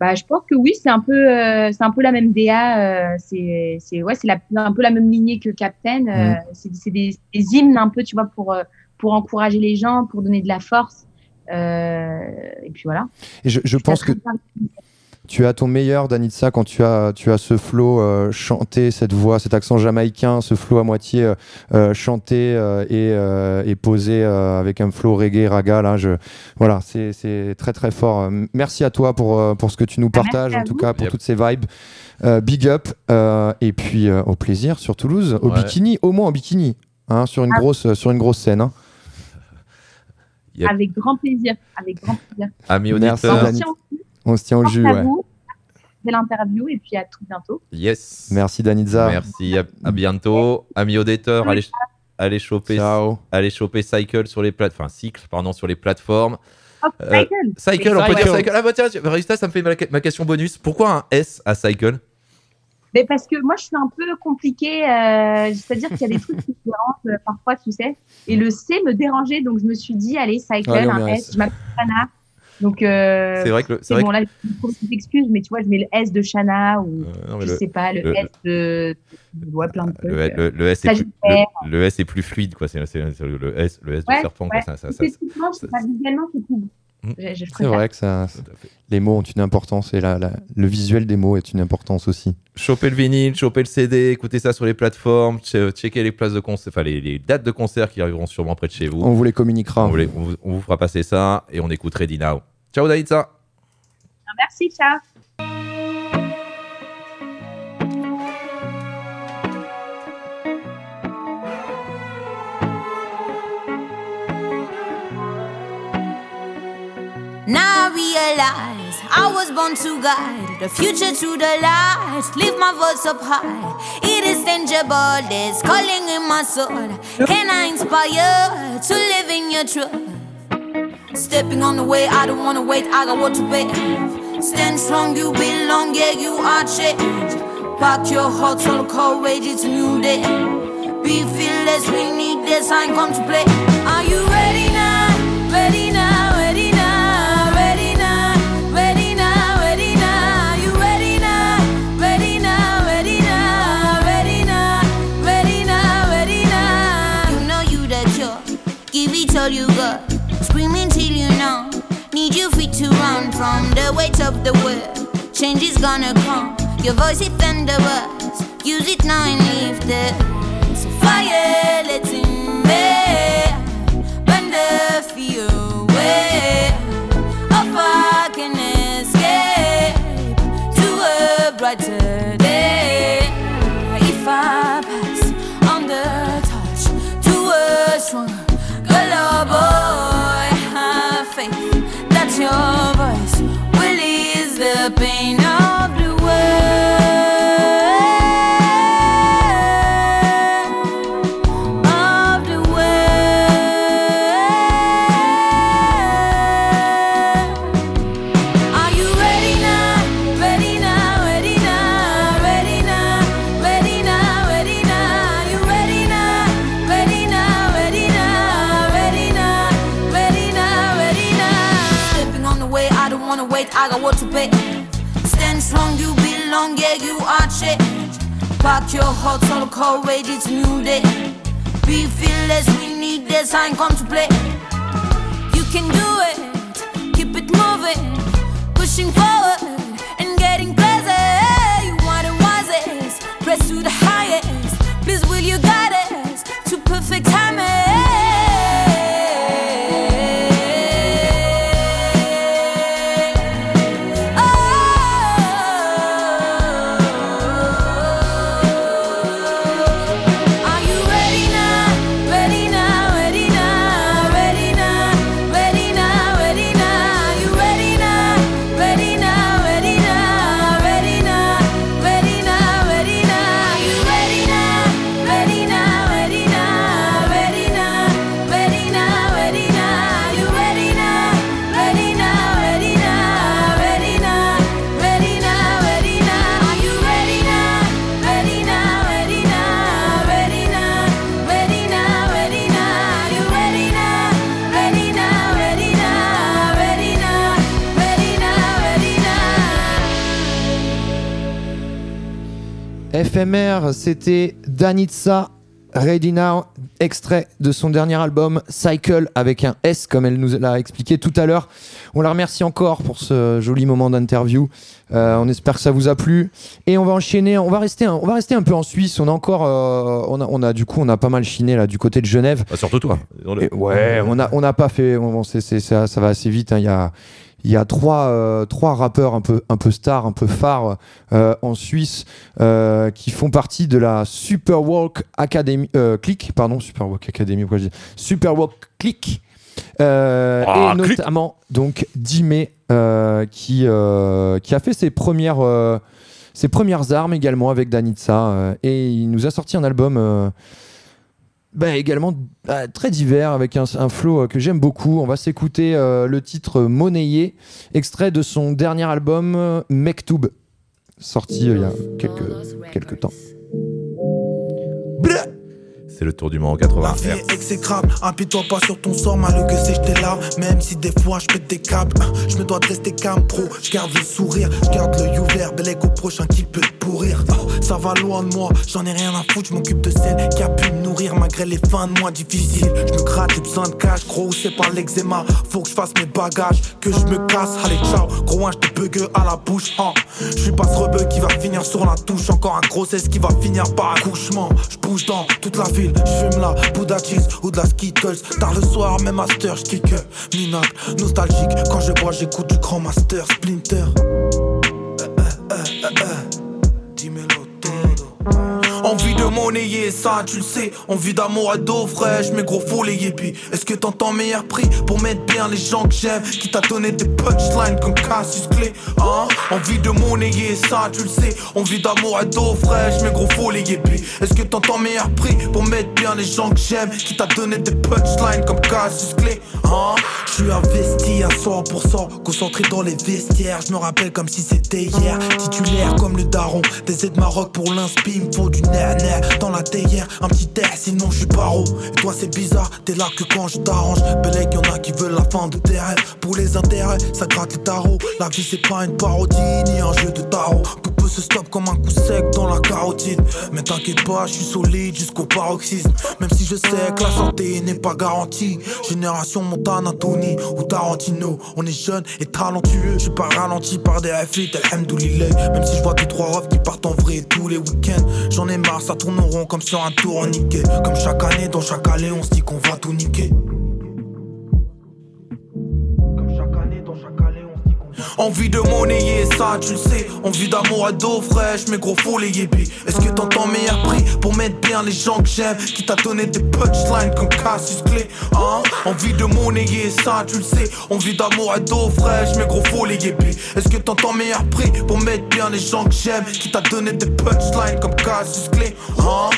Bah, je pense que oui, c'est un peu, euh, c'est un peu la même DA. euh, c'est, c'est, ouais, c'est la- un peu la même lignée que Captain. euh, Mhm. C'est, c'est des, des hymnes un peu, tu vois, pour, pour encourager les gens, pour donner de la force. Et puis voilà. Et je, je pense que tu as ton meilleur, Danitza, quand tu as, tu as ce flow euh, chanté, cette voix, cet accent jamaïcain, ce flow à moitié euh, euh, chanté euh, et, euh, et posé euh, avec un flow reggae, raga. Là, je, voilà, c'est c'est très très fort. Merci à toi pour, pour ce que tu nous Ah, partages, en tout cas pour Yep. toutes ces vibes. Euh, big up euh, et puis euh, au plaisir sur Toulouse, au Ouais. bikini, au moins en bikini, hein, sur, une Ah. grosse, sur une grosse scène. hein. Yep. Avec grand plaisir. Avec grand plaisir. Amis Merci, auditeurs, Dani. Merci On se tient au Merci jus. à ouais. vous. Belle interview et puis à tout bientôt. yes. Merci Danitza. Merci, à, à bientôt. Amis auditeurs, allez, allez choper, Ciao. allez choper Cycle sur les plateformes, enfin Cycle, pardon, sur les plateformes. Oh, Euh, Michael. Cycle, on peut Cycle. dire Cycle. Ah bah tiens, Barista, ça me fait ma, ma question bonus. Pourquoi un S à Cycle? Mais parce que moi, je suis un peu compliquée. euh, C'est-à-dire qu'il y a des trucs qui me dérangent euh, parfois, tu sais. Et le C me dérangeait, donc je me suis dit, allez, cycle, un S. S. Je m'appelle Shana. Donc, euh, C'est vrai que le, c'est bon, que- là, je trouve des excuses, mais tu vois, je mets le S de Shana ou euh, non, mais je le, sais pas, le, le- S de. Ouais, plein de trucs. le, le- le S est plus, le, le S est plus fluide, quoi. C'est le S, le S de Ouais, serpent, quoi. ouais. Ça, ça, ça- pas, visuellement, c'est cool. Mm. Je C'est vrai que ça, les mots ont une importance et la, la- le visuel des mots est une importance aussi. Choper le vinyle, choper le CD, écoutez ça sur les plateformes, che- checker les places de concert, enfin les, les dates de concert qui arriveront sûrement près de chez vous. On vous les communiquera. On, vous les- on vous, on vous fera passer ça et on écoute Ready Now. Ciao Daïtza ah, Merci, ciao. Now I realize I was born to guide the future to the light. Lift my voice up high. It is tangible, there's calling in my soul. Can I inspire to live in your truth? Stepping on the way, I don't wanna wait, I got what to pay. Stand strong, you belong, yeah, you are changed. Pack your heart, soul, courage, it's a new day. Be fearless, we need this sign come to play. Are you ready now? From the weight of the world. Change is gonna come. Your voice is thunderous. Use it now and leave the so fire. Let's Pack your heart, soul, courage, it's new day. Be fearless, we need this sign come to play. You can do it, keep it moving, pushing forward FMR, c'était Danitza Ready Now, extrait de son dernier album Cycle avec un S comme elle nous l'a expliqué tout à l'heure. On la remercie encore pour ce joli moment d'interview. Euh, on espère que ça vous a plu et on va enchaîner. On va rester, un, on va rester un peu en Suisse. On a encore, euh, on a, on a du coup, on a pas mal chiné là du côté de Genève. Bah, surtout toi. Et ouais, on a, on n'a pas fait. bon, c'est- c'est- ça, ça va assez vite. hein. Il y a, il y a trois, euh, trois rappeurs un peu, un peu stars, un peu phares euh, en Suisse euh, qui font partie de la Superwalk Academy, Click, pardon, Superwalk Academy, pourquoi je dis Superwalk Click. Euh, Ah, et notamment donc Dime euh, qui, euh, qui a fait ses premières, ses premières armes également avec Danitza euh, et il nous a sorti un album bah, également euh, très divers avec un, flow euh, que j'aime beaucoup. On va s'écouter euh, le titre Monnayé, extrait de son dernier album euh, sorti euh, il y a quelques, quelques temps. C'est le tour du monde en 80 La vie exécrable, appuie-toi pas sur ton sort, malgré que c'est tes larmes. Même si des fois je pète des câbles, je me dois de rester calme, pro. Je garde le sourire, je garde l'œil ouvert, bel au prochain qui peut te pourrir. Ah, ça va loin de moi, j'en ai rien à foutre, je m'occupe de celle qui a pu me nourrir malgré les fins de mois difficiles. Je me gratte, j'ai besoin de cash, gros, c'est par l'eczéma. Faut que je fasse mes bagages, que je me casse, allez ciao. Gros, hein, je te bug à la bouche, hein. Je suis pas ce rebeu qui va finir sur la touche, encore un grossesse qui va finir par accouchement. Je bouge dans toute la ville, je fume la Buddha cheese ou de la Skittles. Tard le soir, même master, je kick minable, nostalgique. Quand je bois, j'écoute du grand master, Splinter. Euh, euh, euh, Envie de monnayer, ça tu le sais. Envie d'amour et d'eau fraîche, mais gros faut les yépis. Est-ce que t'entends meilleur prix pour mettre bien les gens que j'aime? Qui t'a donné des punchlines comme Cassius Clay hein? Envie de monnayer, ça tu le sais. Envie d'amour et d'eau fraîche, mais gros faut les yépis. Est-ce que t'entends meilleur prix pour mettre bien les gens que j'aime? Qui t'a donné des punchlines comme Cassius Clay hein? Je suis investi à 100%, concentré dans les vestiaires. Je me rappelle comme si c'était hier. Titulaire comme le daron, des aides Maroc pour l'inspi. Me faut du nerf dans la théière. Un petit air, sinon je suis paro. Et toi, c'est bizarre, t'es là que quand je t'arrange. Belek, y'en a qui veulent la fin de tes rêves. Pour les intérêts, ça gratte le tarot. La vie, c'est pas une parodie ni un jeu de tarot. Se stop comme un coup sec dans la carotide. Mais t'inquiète pas, je suis solide jusqu'au paroxysme. Même si je sais que la santé n'est pas garantie. Génération Montana, Tony ou Tarantino. On est jeune et talentueux. Je suis pas ralenti par des FIT, alhamdoulilah. Même si je vois deux trois refs qui partent en vrai tous les week-ends. J'en ai marre, ça tourne rond comme sur un tourniquet. Comme chaque année, dans chaque allée, on se dit qu'on va tout niquer. Envie de monnayer, ça tu le sais. Envie d'amour et d'eau fraîche, mais gros faut les yépis. Est-ce que t'entends meilleur prix pour mettre bien les gens que j'aime? Qui t'a donné des punchlines comme Cassius Clay hein? Envie de monnayer, ça tu le sais. Envie d'amour et d'eau fraîche, mais gros faut les yépis. Est-ce que t'entends meilleur prix pour mettre bien les gens que j'aime? Qui t'a donné des punchlines comme Cassius Clay hein?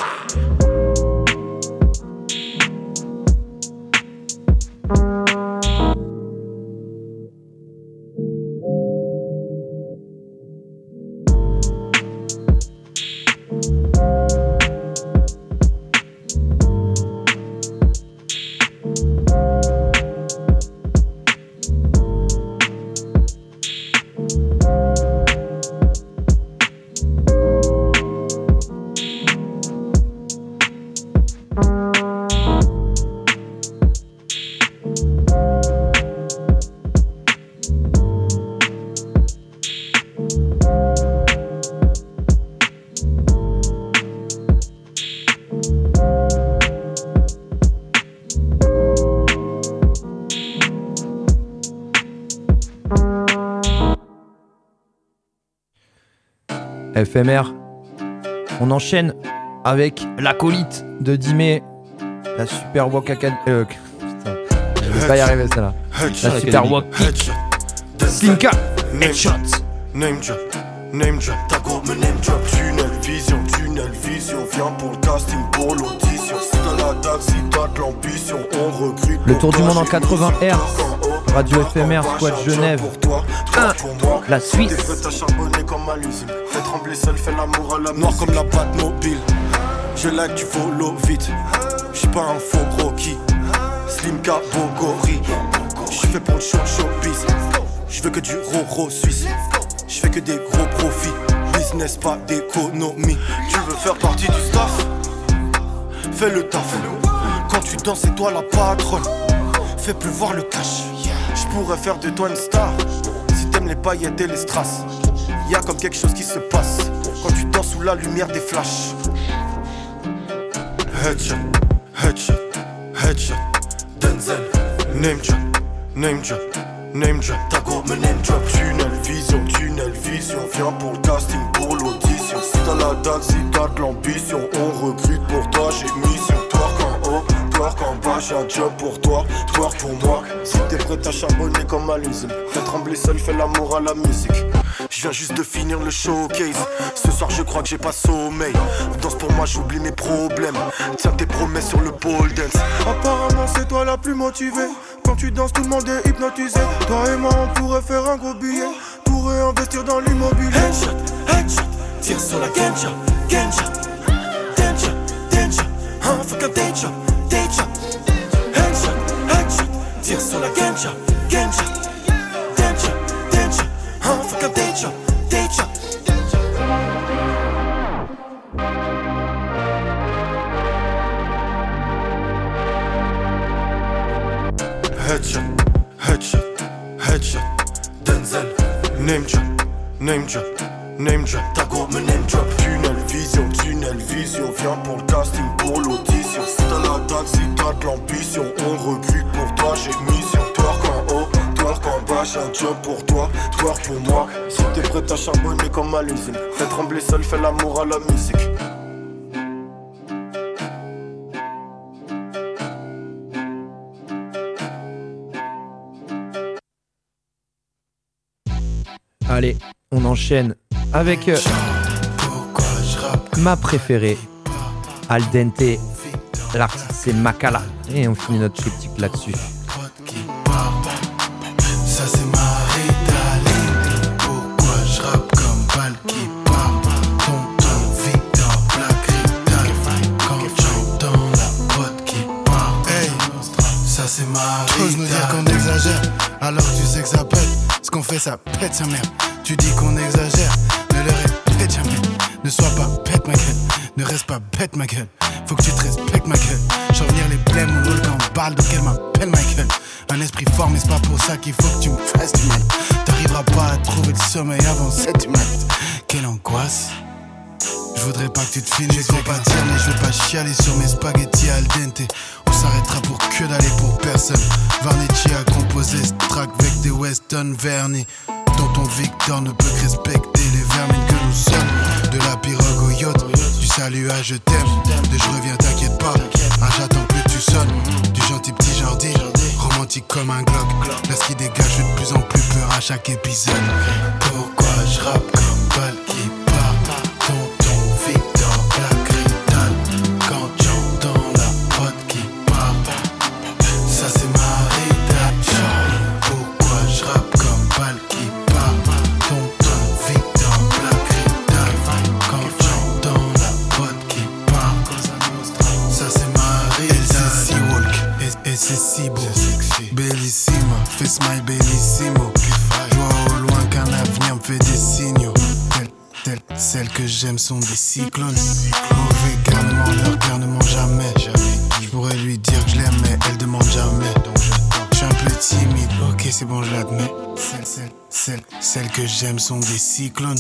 FMR. On enchaîne avec l'acolyte de Dimé, la Super Walk Academy. Euh, putain, je vais pas y arriver celle-là. La Super Walk Slimka. Headshot. Name drop. Name drop. Ta go me name drop. Tunnel vision. Tunnel vision. Viens pour le casting, pour l'audition. Si t'as la date, si t'as l'ambition, on recrute. Le tour du monde en 80 Hz. Radio FMR, Squad Genève. 1. La Suisse. Comme à l'usine. Fais trembler seul, fais l'amour à la Noir comme la patte mobile. Je like, tu follow vite. J'suis pas un faux croquis. Slimka Bogori. J'suis fait pour le show showbiz. J'veux que du ro suisse. J'fais que des gros profits. Business, pas d'économie. Tu veux faire partie du staff? Fais le taf. Quand tu danses, c'est toi la patronne. Fais plus voir le cash. Je pourrais faire de toi une star. Les paillettes et les strass. Y a comme quelque chose qui se passe. Quand tu danses sous la lumière des flashs. Headshot, headshot, headshot. Denzel, name drop, name drop, name drop. T'as go me name drop. Tunnel vision, tunnel vision. Viens pour le casting, pour l'audition. Si t'as la date, si t'as de l'ambition, on recrute pour toi, j'ai mission. Twerk en haut, twerk en bas, j'ai un job pour toi, twerk pour moi. Si t'es prêt à charbonner comme à l'usine, fais trembler seul, fais l'amour à la musique. Je viens juste de finir le showcase. Ce soir, je crois que j'ai pas sommeil. Danse pour moi, j'oublie mes problèmes. Tiens tes promesses sur le pole dance. Apparemment, c'est toi la plus motivée. Quand tu danses, tout le monde est hypnotisé. Toi et moi, on pourrait faire un gros billet. Pourrait investir dans l'immobilier. Headshot, headshot, tire sur la ganja, ganja. Danger, danger, danger, danger. Headshot, headshot, tire sur la ganja, ganja. Danger, danger, un fuck un danger, danger. Headshot, headshot, headshot. Denzel, name drop, name drop, name drop. T'as go me name drop. Tunnel vision, tunnel vision. Viens pour le casting, pour l'audition. Si t'as la date, si t'as l'ambition, on recrute pour toi, j'ai mission. Twerk en haut, twerk en bas, j'ai un job pour toi, twerk pour moi. Si t'es prêt à charbonner comme à l'usine, fais trembler seul, fais l'amour à la musique. Allez, on enchaîne avec euh, ma préférée, Al Dente. L'artiste c'est Makala. Et on finit notre triptyque là-dessus. Ça c'est ma Ridali Pourquoi je rappe comme balle qui part Tonton Victor Black Ridal Quand j'entends la pote qui part Hey, ça c'est ma T'oses nous dire qu'on exagère. Alors tu sais que ça pète. Ce qu'on fait ça pète sa mère. Tu dis qu'on exagère Ne sois pas bête ma gueule Ne reste pas bête ma gueule Faut que tu te respectes ma gueule J'en venir les blèmes on roule quand balle Donc elle m'appelle ma gueule un esprit fort, mais c'est pas pour ça qu'il faut que tu me fasses du mal. T'arriveras pas à trouver le sommeil avant 7 mat. Quelle angoisse. Je voudrais pas que tu te finisses. Pas dire, mais je veux pas chialer sur mes spaghettis al dente. On s'arrêtera pour que d'aller pour personne. Varnecci a composé ce track avec des Weston vernis. Dont ton Victor ne peut que respecter les vermines que nous sommes. Pirogue au yacht, du salut à je t'aime. De je reviens, t'inquiète pas. Ah, j'attends que tu sonnes. Du gentil petit Jordi, romantique comme un Glock. Là, ce qui dégage de plus en plus peur à chaque épisode. Pourquoi je rappe sont des cyclones. Mauvais garnement, leur garnement jamais. Je pourrais lui dire que je l'aime, mais elle demande jamais. Donc je suis un peu timide. Ok, c'est bon, je l'admets. Celles, celles, celles, celles que j'aime sont des cyclones.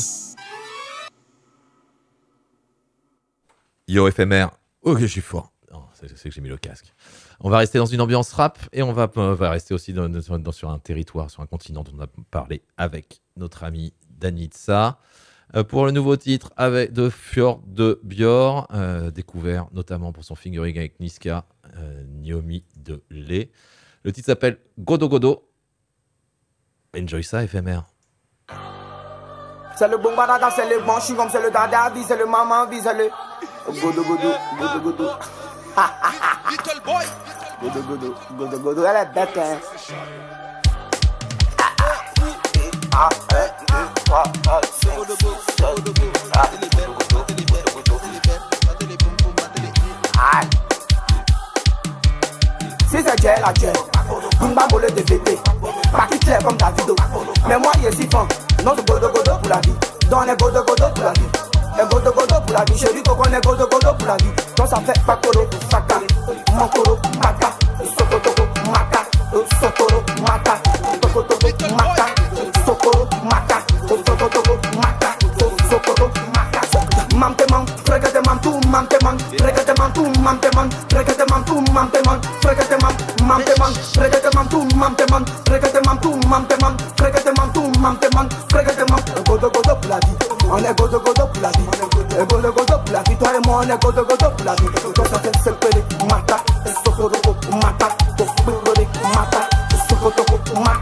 Yo éphémère. Ok, je suis fort. Non, c'est que j'ai mis le casque. On va rester dans une ambiance rap et on va, rester aussi dans- sur un territoire, sur un continent dont on a parlé avec notre ami Danitza. Euh, pour le nouveau titre avec de Fjord de Björn, euh, découvert notamment pour son fingering avec Niska, euh, Niomi de Lé. Le titre s'appelle Godo Godo. Enjoy ça, éphémère. C'est le bon baraga, c'est le bon chewing-gum, c'est le dada, c'est le maman, c'est le. Godo, godo, godo, godo. Little boy. Godo, godo, godo, godo, elle est bête, hein. Ah, huit, ah, Si c'est Dieu, la Dieu. Bumba mole de bébé. Pas qui clair comme Davido. Mais moi, il est si fort. Non, de godo, godo pour la vie. Dans les godo godo pour la vie. Et godo godo pour la vie. Chérie coco, on est godo godo pour la vie. Donc ça fait pas coro, saka, mokoro, maka, sokotoko, maka, sokoro, maka, sokotoko, maka, sokoro, maka, Manteman, fregateman, tu manteman, fregateman, tu manteman, fregateman, tu manteman, fregateman, manteman, fregateman, tu manteman, fregateman, tu manteman, fregateman, tu manteman, fregateman, godo godo plati, on est godo godo plati, et godo godo plati, toi et moi on est godo godo plati, toi ça fait sepere, mata, socorro, mata, topirore, mata, socorro, mata.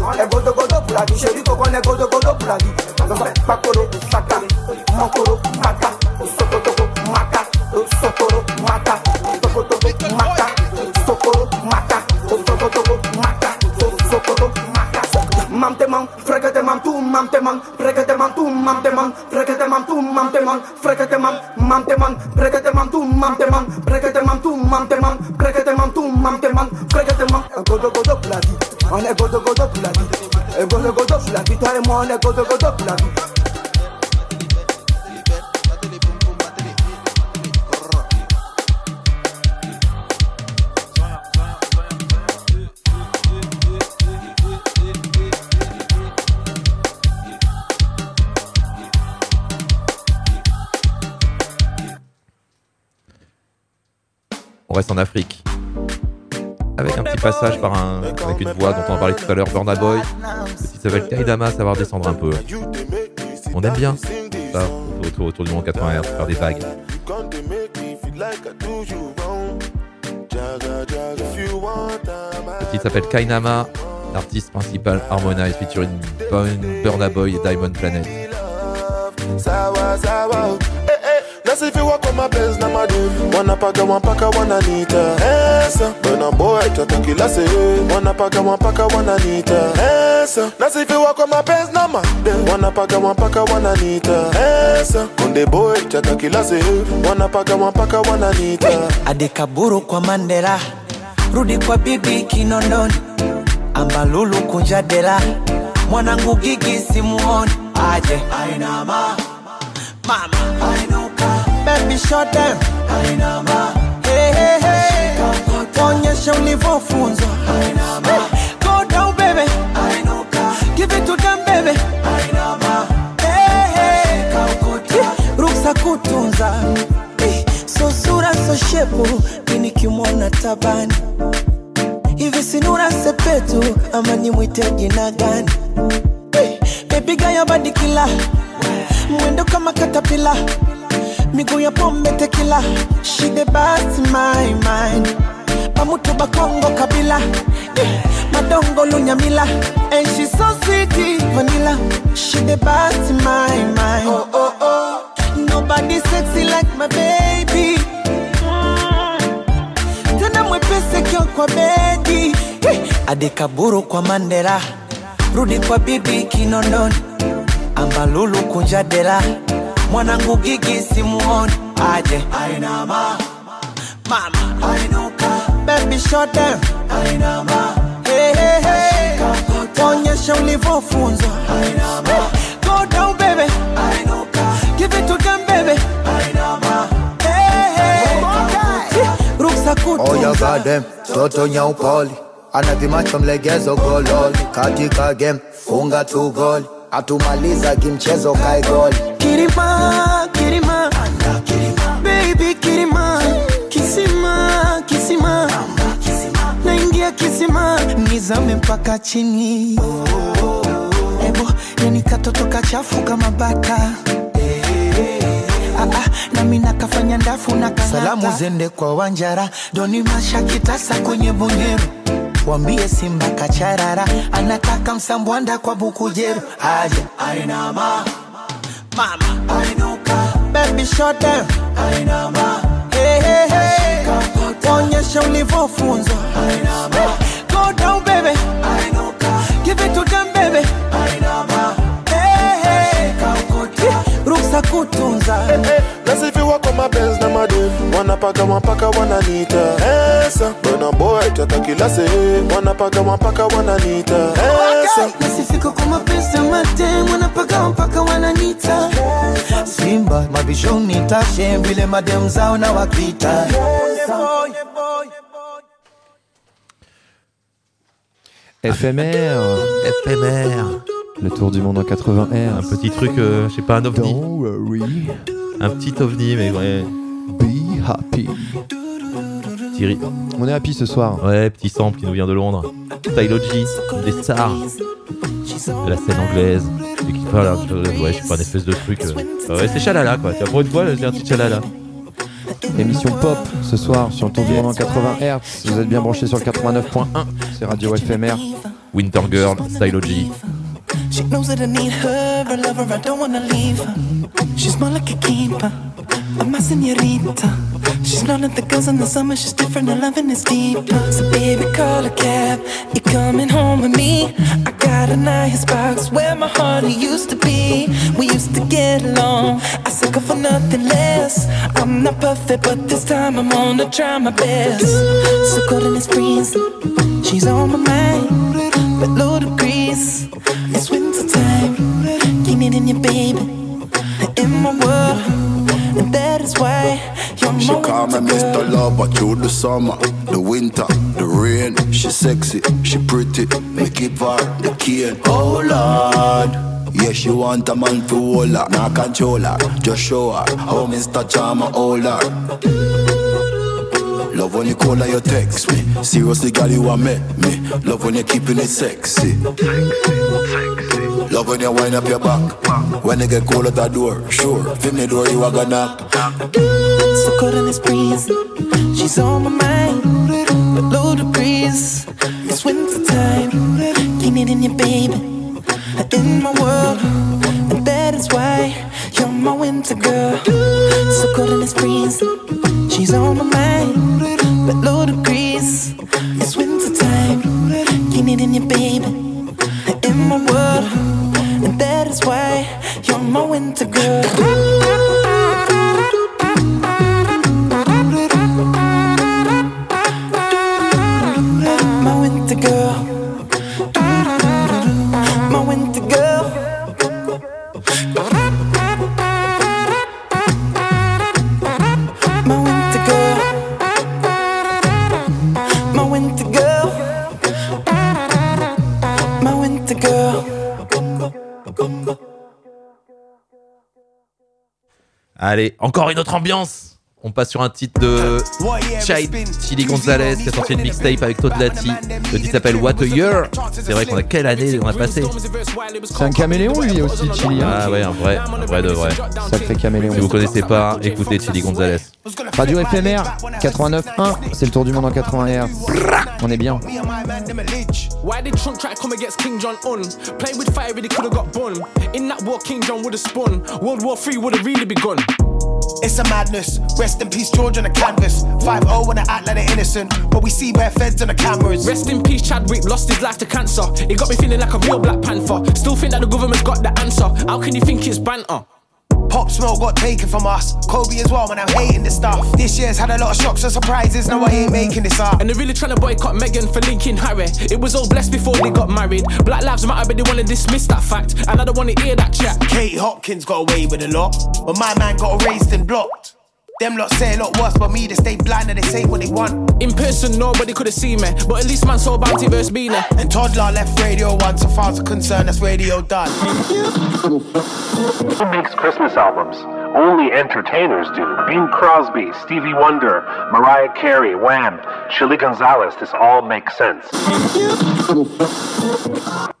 negodogodo bulagi serikoko negodogodo bulagi azɔzɔ kpakoro kpaka mɔkoro kpaka sokotoko maka sokoro maka sokotoko maka sokoro maka sokotoko maka sokoto maka mamtemam frekɛtɛmam tu mamtemam frekɛtɛmam tu mamtemam frekɛtɛmam tu mamtemam frekɛtɛmam mamtemam frekɛtɛmam tu mamtemam frekɛtɛmam tu mamtemam frekɛtɛmam tu mamtemam frekɛtɛmam godogodo bulagi on est godo godo pour la vie, un godo godo pour la vie, et moi on est godo godo pour la vie. On reste en Afrique. Avec un petit passage par un, avec une voix dont on parlé tout à l'heure, Burna Boy. Titre s'appelle Kaidama, savoir descendre un peu. On aime bien ça, autour, autour du monde 80 Hz, faire des vagues. Le titre s'appelle Kainama, l'artiste principal Harmonize featuring Burna Boy et Diamond Planet. Yes, if you walk on my best, na maduni wanapaka mpaka wananiita Esa bana boy toka kila sehemu wanapaka mpaka wananiita Esa na sasa hivi wako mapenzi na maduni wanapaka mpaka wananiita Esa the boy toka kila paka, wanapaka mpaka wananiita Adikaburu kwa Mandela rudi kwa bibi Kinondoni Ambalulu kunja dela mwanangu gigi simuoni aje. Aina ma. mama, mama baby shot them. Hey, hey, hey. onyesha ulivyofunzwa. Ainama go down baby. Give it to them baby. Hey, hey. ruksa kutunza. So sura so shepu. Tabani. Hivi sinura sepetu ama nimwite jina gani? Baby gaya badikila mwendo kama katapila miguu ya pombe tekila shide basi my mind. Kabila. Yeah. madongo lunyamila. And she so sweet vanilla. Shide basi my mind. Oh, oh, oh. nobody sexy like my baby. Tena mwepese kio kwa bedi. Yeah. adikaburu kwa mandela. Rudi kwa bibi kinondoni. Ambalulu kunja dela mwanangu gigi simuoni. Aje? Ainama mama. Ainuka baby shot them ainama hey, hey, hey. onyesha ulivyofunzwa. Ainama go down baby. Ainuka give it to them baby. Ainama hey, hey. ruksa toto nyaupoli anavimacho mlegezo gololi. Katika game funga tu goli. Atumaliza kimchezo kae goli Kirima, Kirima, baby Kirima, kisima, kisima, naingia kisima, nizame mpaka chini. Ebo, yani katoto kachafu kama baka. Ah, ah, nami nakafanya ndafu na kanata. Salamu zende kwa Wanjara, doni masha kitasa kwenye bunyeru wambie simba kacharara anataka msambwanda kwa bukujeru aje ainama mama. I know ka. Baby short down. I know ma. Hey hey hey. Onyesha phones. I know ma. Go down baby. I know ka. Give it to them baby. Kutunza. Nasifiwa kwa mapenzi na madevu wanapaka mapaka wananita esa bwana boy tata kila sehemu wanapaka mapaka wananita esa nasifika kwa mapenzi na madevu wanapaka mapaka wananita simba mabishoni tashe vile madem zao na wakita. Éphémère. FMR. Le tour du monde en 80 R. Un petit truc, euh, je sais pas, un ovni. Don't worry. Un petit ovni, mais ouais. Be happy. Thierry. On est happy ce soir. Ouais, petit sample qui nous vient de Londres. Stylogy, des stars de la scène anglaise. Et qui parle ouais, je sais pas, une espèce de truc. euh, ouais, c'est chalala quoi. Tiens, Pour une fois, j'ai un petit chalala. Émission pop ce soir sur le tour du monde en 80 Hz. Vous êtes bien branchés sur le 89.1. C'est Radio FMR. Winter Girl, Stylogy. She knows that I need her, a lover, I don't wanna leave her. She's more like a keeper, I'm a senorita. She's not like the girls in the summer, she's different, her loving is deeper. So baby, call a cab, you're coming home with me. I got a nice box where my heart used to be. We used to get along, I suck for nothing less. I'm not perfect, but this time I'm gonna try my best. So cold in this breeze, she's on my mind, but ludicrous. It's winter time, you needing your baby in my world, and that is why you're my She call me. Mr. Lover through the summer, the winter, the rain. She sexy, she pretty, me give her the key. Oh Lord. Yeah, she want a man to hold her, not control her. Just show her how Mr. Charmer hold her. Love when you call her, you text me. Seriously, girl, you want me, me. Love when you're keeping it sexy. Love when you wind up your back. When you get cold at the door, sure. Fit me door, you are gonna knock. So cold in this breeze, she's on my mind, but ludicrous. It's winter time, you needing your baby in my world, and that is why you're my winter girl. So cold in this breeze, she's on my mind, but ludicrous. It's winter time, you needing your baby in my world, and that is why you're my winter girl. Allez, encore une autre ambiance. On passe sur un titre de Chai Chili Gonzalez qui a sorti une mixtape avec Todd Lati. Le titre s'appelle What a Year. C'est vrai qu'on a quelle année on a passé C'est un caméléon lui aussi, Chili. hein. Ah ouais, un vrai, un vrai de vrai. Sacré caméléon. Si vous connaissez pas, écoutez Chili Gonzalez. Radio FMR 89.1. C'est le tour du monde en 80 Hz. On est bien. Why did Trump try to come against King John Un? Play with fire, really could have got bun. In that war, King John would have spun. World War Three would have really begun. It's a madness. Rest in peace, George on the canvas. 5 0 when I act like they're innocent. But we see bare feds on the cameras. Rest in peace, Chadwick lost his life to cancer. It got me feeling like a real Black Panther. Still think that the government's got the answer. How can you think it's banter? Pop Smoke got taken from us. Kobe as well, man, I'm hating this stuff. This year's had a lot of shocks and surprises. now I ain't making this up. And they're really trying to boycott Megan for linking Harry. It was all blessed before they got married. Black Lives Matter, but they want to dismiss that fact. And I don't want to hear that chat. Katie Hopkins got away with a lot. But my man got erased and blocked. Them lot say a lot worse, but me, they stay blind and they say what they want. In person, nobody could have seen me. But at least man saw Bounty versus Beanie. And Toddler left Radio 1, so far as I'm concerned, that's Radio done. Who makes Christmas albums? Only entertainers do. Bing Crosby, Stevie Wonder, Mariah Carey, Wham, Chili Gonzalez, this all makes sense.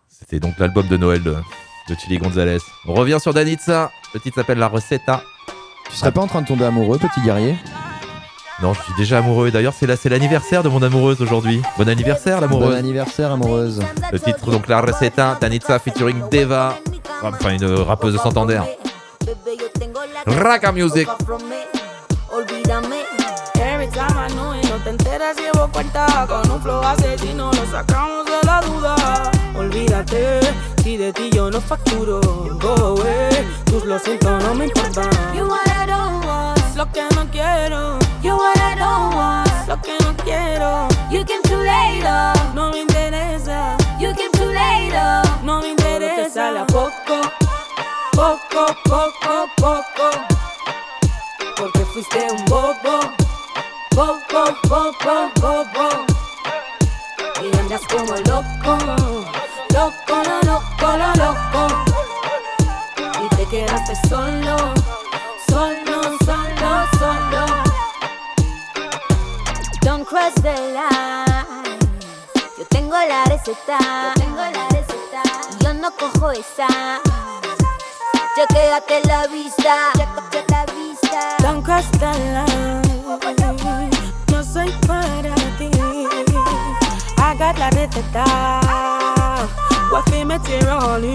C'était donc l'album de Noël de, de Chili Gonzalez. On revient sur Danitza. Le titre s'appelle La Recetta. Tu serais pas en train de tomber amoureux, petit guerrier Non, je suis déjà amoureux. D'ailleurs, c'est là, c'est l'anniversaire de mon amoureuse aujourd'hui. Bon anniversaire, l'amoureuse. Bon anniversaire, amoureuse. Le titre, donc, La Receta, Tanitza featuring Deva. Enfin, une rappeuse de Santander. Raka Music. Olvídame. Every time I know it, no te enteras, llevo cuenta. Con un flow asesino lo sacamos de la duda. Olvídate, si de ti yo no facturo. Go away, tus lo siento, no me importa. You what I don't want, lo que no quiero. You what I don't want, lo que no quiero. You came too late, oh. no me interesa. You came too late, oh. no me interesa. Te sale a poco, poco, poco, poco porque fuiste un bobo, bobo, bobo, bobo. Y andas como loco, loco, lo loco, lo loco. Y te quedaste solo, solo, solo, solo. Don't cross the line. Yo tengo la receta. Yo tengo la receta. Yo no cojo esa. Ya quédate la vista. Ya la vista. Don't cross the line. No soy para ti. Got la receta. Wafi metiroli.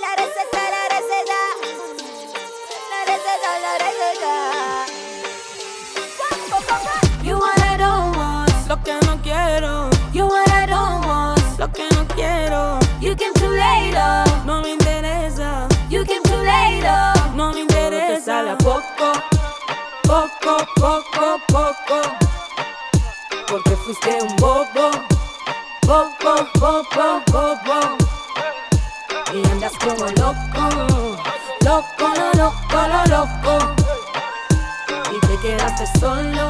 La receta, la receta. La receta, la receta. You what I don't want, lo que no quiero. You what I don't want, lo que no quiero. You came too late, oh. no me interesa. You came too late, oh. no me interesa. Sale a poco, poco, poco, poco. Porque fuiste un bobo, bobo, bobo, bobo. Y andas como loco, loco, lo loco, lo loco. Y te quedaste solo,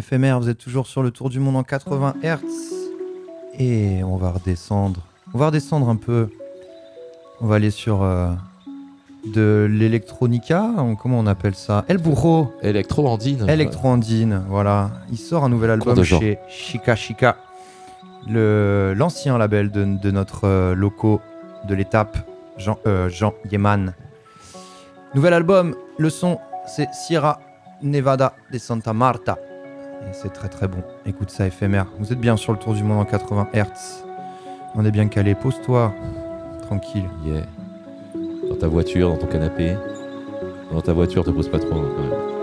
FMR, vous êtes toujours sur le tour du monde en 80 Hz. Et on va redescendre. On va redescendre un peu. On va aller sur euh, de l'électronica. on- Comment on appelle ça? El Burro. Electro-andine. Electro-andine, voilà. Il sort un nouvel album chez Chica Chica. L'ancien label de, de notre euh, loco de l'étape, Jean, euh, Jean Yeman. Nouvel album, le son, c'est Sierra Nevada de Santa Marta. Et c'est très très bon. Écoute ça, éphémère. Vous êtes bien sur le tour du monde en 80 Hz. On est bien calé. Pose-toi. Tranquille. Yeah. Dans ta voiture, dans ton canapé. Dans ta voiture, te pose pas trop. hein.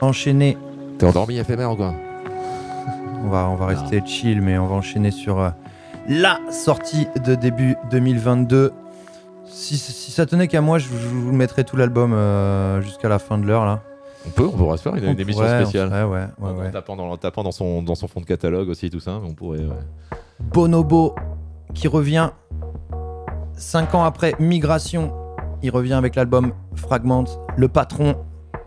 Enchaîner. T'es endormi éphémère ou quoi On va, on va rester chill, mais on va enchaîner sur euh, la sortie de début 2022. Si, si ça tenait qu'à moi, je, je vous mettrais tout l'album euh, jusqu'à la fin de l'heure là. On peut, on pourra se faire une, On une émission pourrait, on spéciale. ouais, ouais, en, en ouais. tapant, dans, en tapant dans, son, dans son fond de catalogue aussi, tout ça, mais on pourrait. ouais. Bonobo qui revient 5 ans après Migration. Il revient avec l'album Fragment, le patron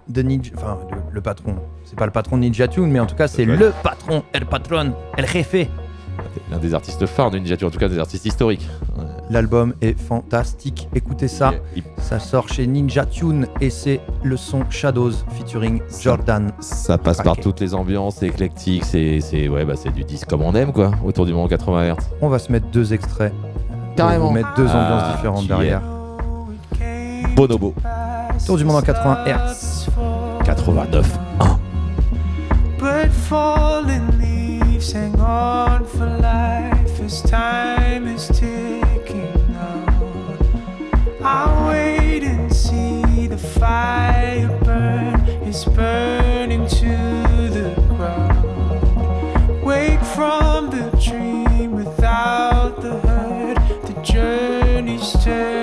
de Ninja. Enfin, le, le patron. C'est pas le patron de Ninja Tune, mais en tout cas, c'est le patron, el patron, el jefe. L'un des artistes phares de Ninja Tune, en tout cas des artistes historiques. Ouais. L'album est fantastique. Écoutez ça. Ça sort chez Ninja Tune et c'est le son Shadows featuring Jordan. Ça passe par toutes les ambiances, c'est éclectique, c'est c'est- ouais, bah, c'est du disque comme on aime, quoi, autour du moment 80 Hz. On va se mettre deux extraits. Carrément. Pour vous mettre deux Ah, ambiances différentes derrière. Bonobo. Tour du monde en 80 Hz. 89. But fallen leaves hang on for life as time is ticking out. I wait and see the fire burn. It's burning to the ground. Wake from the dream without the hurt. The journey's turning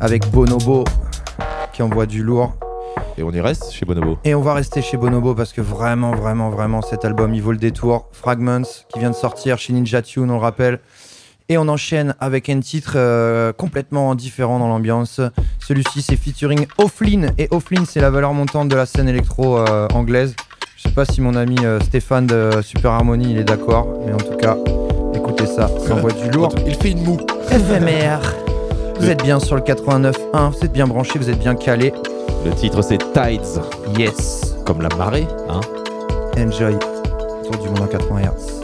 Avec Bonobo. qui envoie du lourd. Et on y reste chez Bonobo. Et on va rester chez Bonobo parce que vraiment, vraiment, vraiment, cet album, il vaut le détour. Fragments, qui vient de sortir chez Ninja Tune, on le rappelle. Et on enchaîne avec un titre euh, complètement différent dans l'ambiance. Celui-ci, c'est featuring Offlin. Et Offlin, c'est la valeur montante de la scène électro euh, anglaise. Je sais pas si mon ami euh, Stéphane de Super Harmony, il est d'accord. Mais en tout cas, écoutez ça, ça envoie du lourd. Il fait une moue. FMR. Vous êtes bien sur le 89.1, vous êtes bien branché, vous êtes bien calé. Le titre c'est Tides. Yes. Comme la marée, hein. Enjoy. Tour du monde en 80 Hz.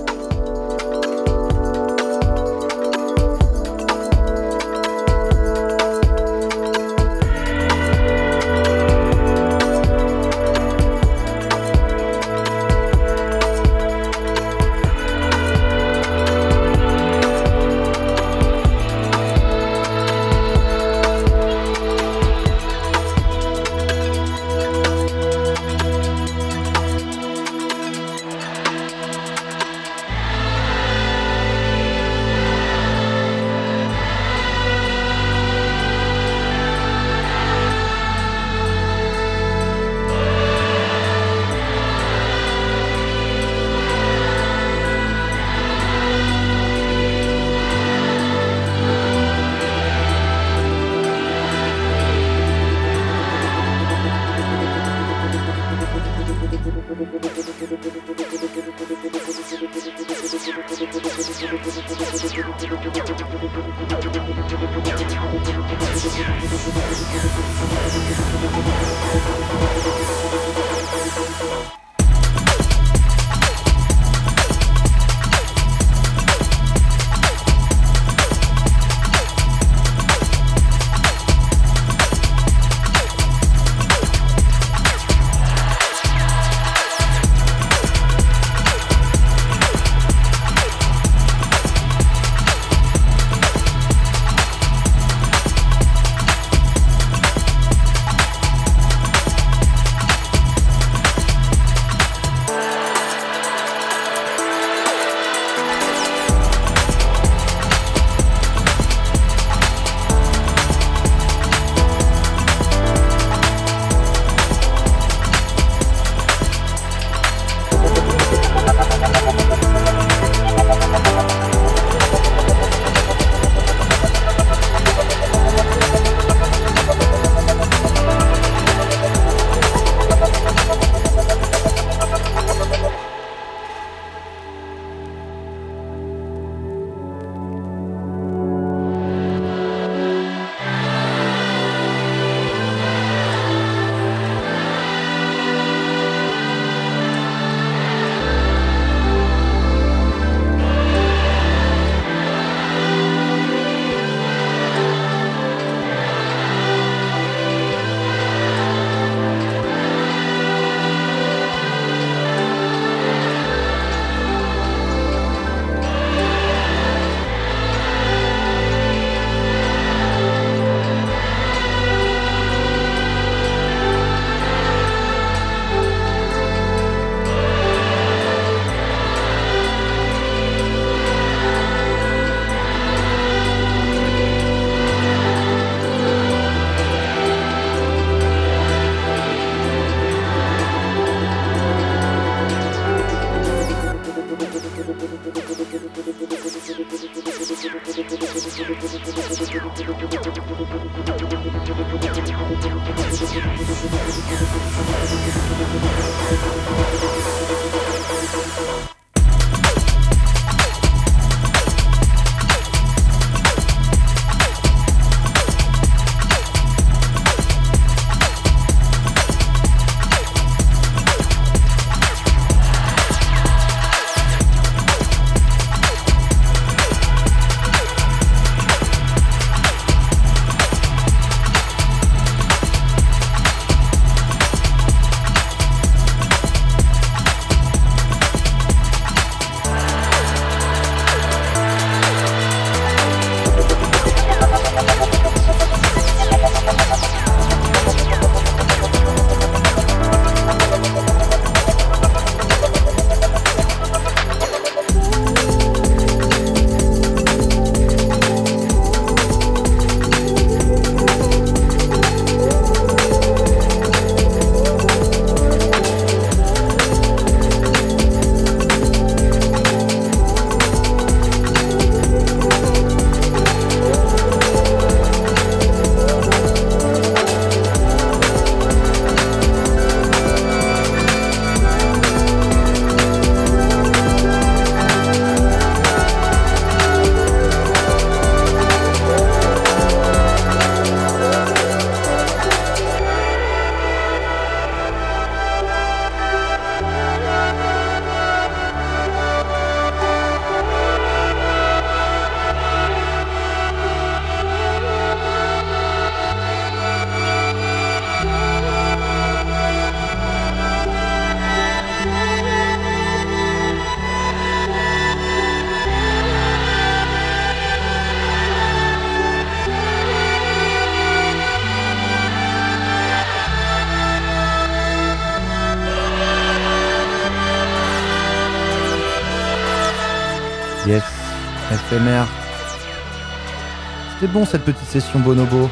Bon cette petite session bonobo.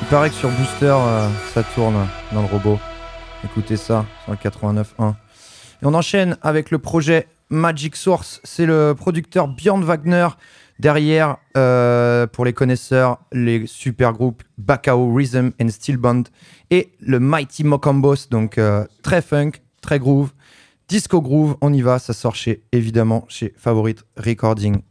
Il paraît que sur Booster, euh, ça tourne dans le robot. Écoutez ça sur le 89.1. Et on enchaîne avec le projet Magic Source. C'est le producteur Björn Wagner. Derrière, euh, pour les connaisseurs, les super groupes Bakao Rhythm and Steel Band et le Mighty Mocombos. Donc euh, très funk, très groove. Disco groove, on y va. Ça sort chez, évidemment, chez Favorite Recording.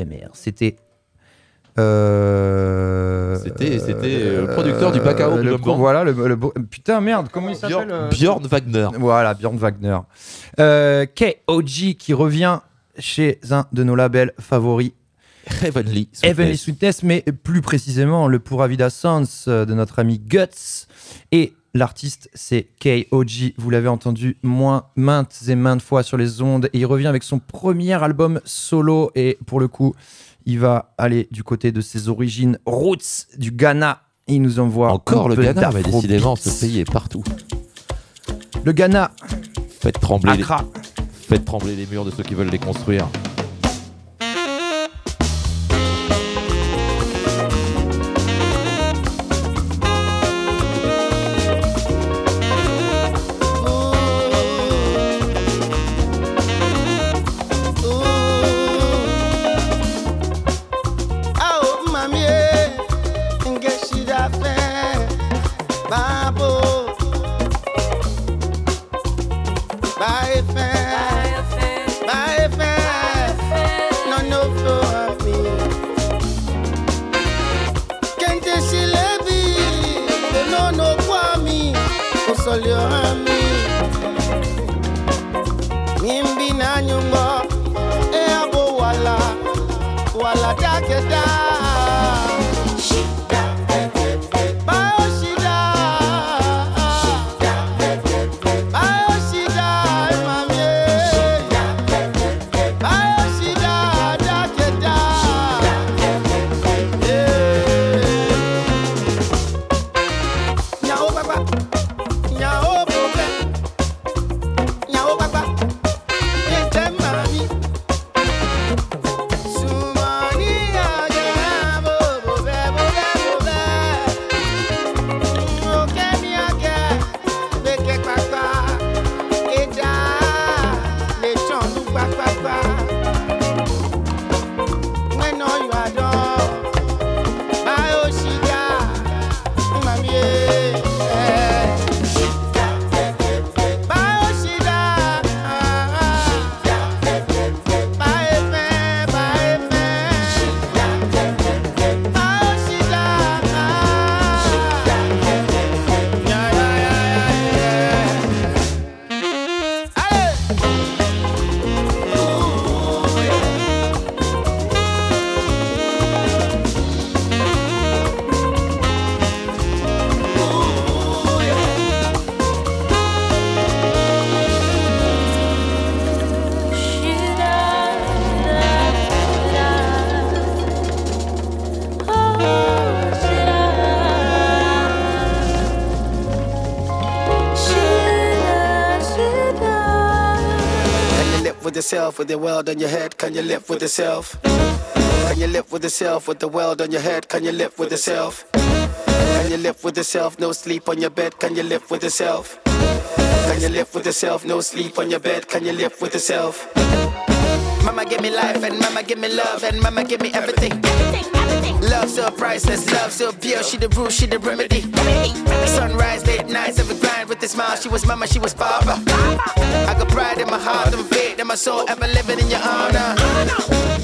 Éphémère. C'était. euh, C'était- c'était, euh, le producteur du Bacao le pro-. Voilà, le, putain, merde, comment il s'appelle euh, Björn Wagner. Voilà, Björn Wagner. Euh, KOG qui revient chez un de nos labels favoris. Heavenly Sweetness. Heavenly Sweetness, mais plus précisément le Pura Vida Sounds euh, de notre ami Guts. Et l'artiste, c'est KOG. Vous l'avez entendu moins, maintes et maintes fois sur les ondes. Et il revient avec son premier album solo. Et pour le coup, il va aller du côté de ses origines roots du Ghana. Il nous envoie Encore un le peu Ghana, mais décidément, ce pays est partout. Le Ghana. Faites trembler, les... Faites trembler les murs de ceux qui veulent les construire. With the world on your head? Can you live with yourself? Can you live with yourself with the world on your head? Can you live with yourself? Can you live with yourself? No sleep on your bed. Can you live with yourself? Can you live with yourself? No sleep on your bed. Can you live with yourself? Mama give me life and mama give me love and mama give me everything. Love so priceless, love so pure. She the rule, she the remedy. Sunrise, late nights, every grind with a smile. She was mama, she was papa. I got pride in my heart and faith in my soul, ever living in your honor.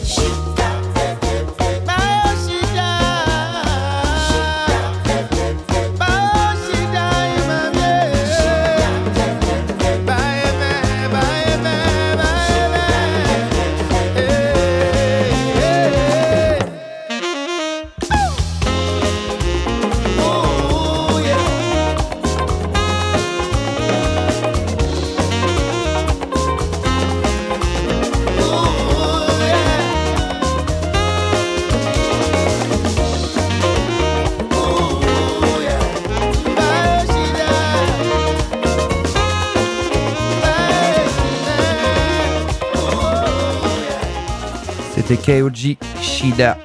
KOG Shida.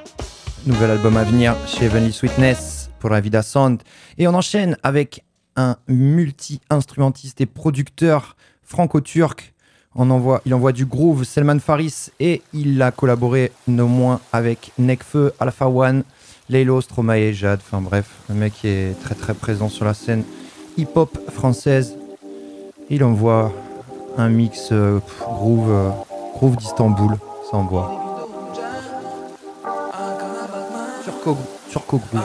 Nouvel album à venir chez Heavenly Sweetness pour la Vida Sound. Et on enchaîne avec un multi-instrumentiste et producteur franco-turc. Envoie, il envoie du groove, Selman Faris, et il a collaboré no moins avec Nekfeu, Alpha One, Leilo, Stromae, Jade. Enfin bref, le mec est très très présent sur la scène hip-hop française. Il envoie un mix euh, groove, euh, groove d'Istanbul, ça envoie. Turco Groove.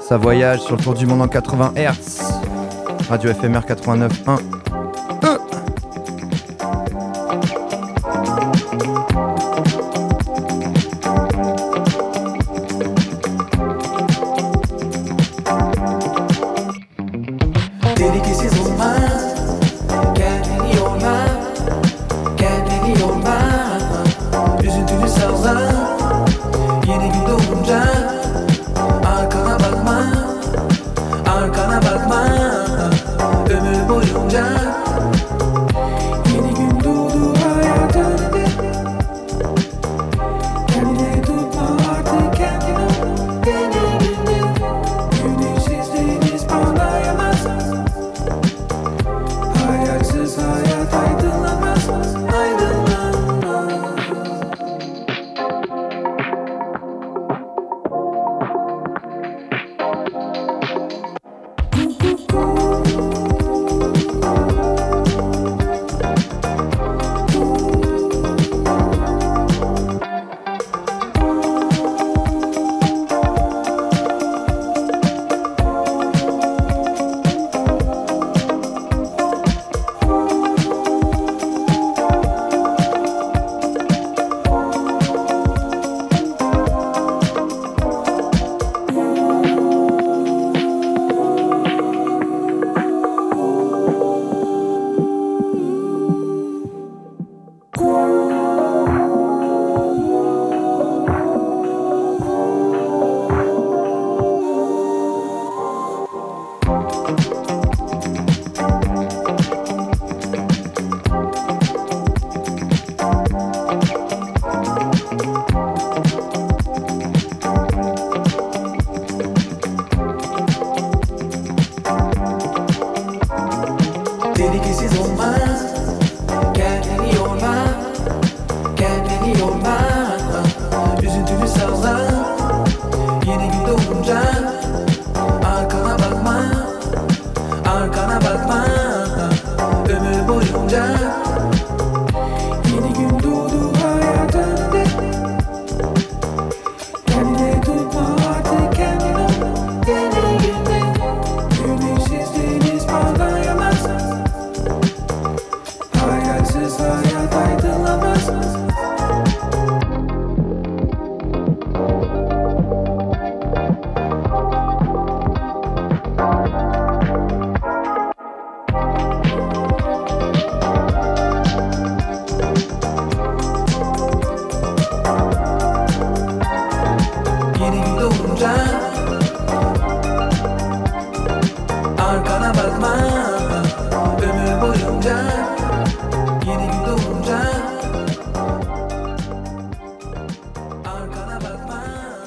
Ça voyage sur le tour du monde en 80 Hz. Radio FMR 89.1. Euh.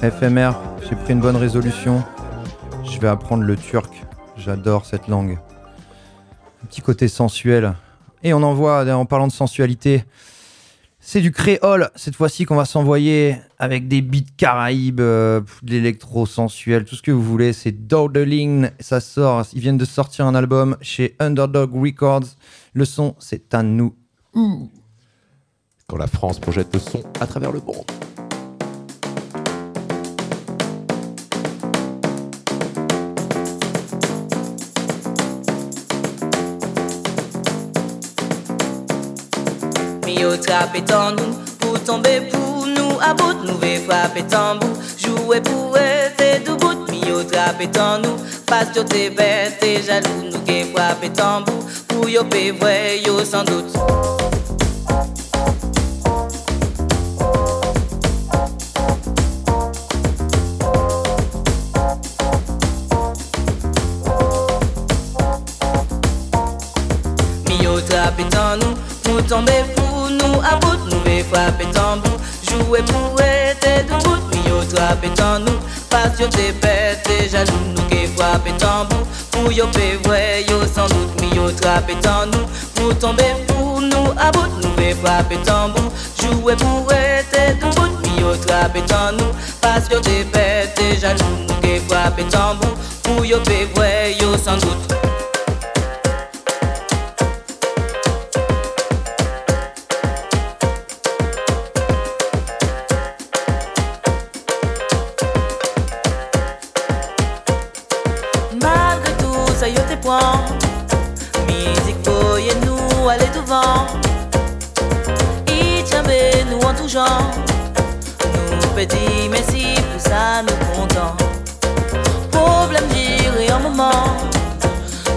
J'ai pris une bonne résolution. Je vais apprendre le turc. J'adore cette langue. Un petit côté sensuel. Et on envoie, en parlant de sensualité, c'est du créole cette fois-ci qu'on va s'envoyer avec des beats caraïbes, euh, de l'électro sensuel, tout ce que vous voulez. C'est Dowdeling, ça sort. Ils viennent de sortir un album chez Underdog Records. Le son, c'est à nous. Quand la France projette le son à travers le monde. Trape tan nou Pou tombe pou nou A bout nou ve frape tambou Jouer pou ete dou bout Mi yo trape tan nou Pas yo te bete te jalou Nou ke frape tambou Pou yo pe vwe yo san dout Mi A bout nou ve frape tambou Jouer pou ete dou bout Mi yo trape tan nou Pas yo te bete te jalou Nou ke frape tambou Pou yo pe vwe yo san dout Mi yo trape tan nou Pou tombe pou nou A bout nou ve frape tambou Jouer pou ete dou bout Mi yo trape tan nou Pas yo te bete te jalou Nou ke frape tambou Pou yo yo san dout genre. Nous petit, mais si pour ça nous content. Problème et un moment.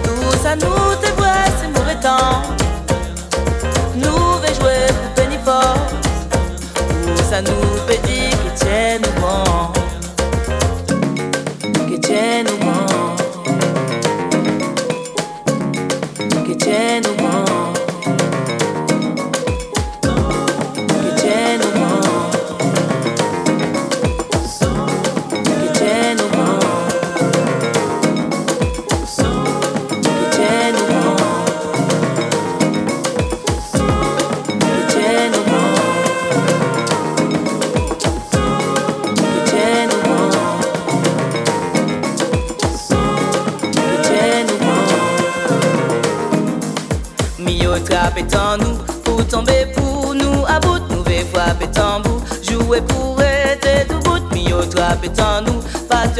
Tout ça nous vrai, c'est mauvais temps. Nous vais jouer pour. Tout ça nous petit,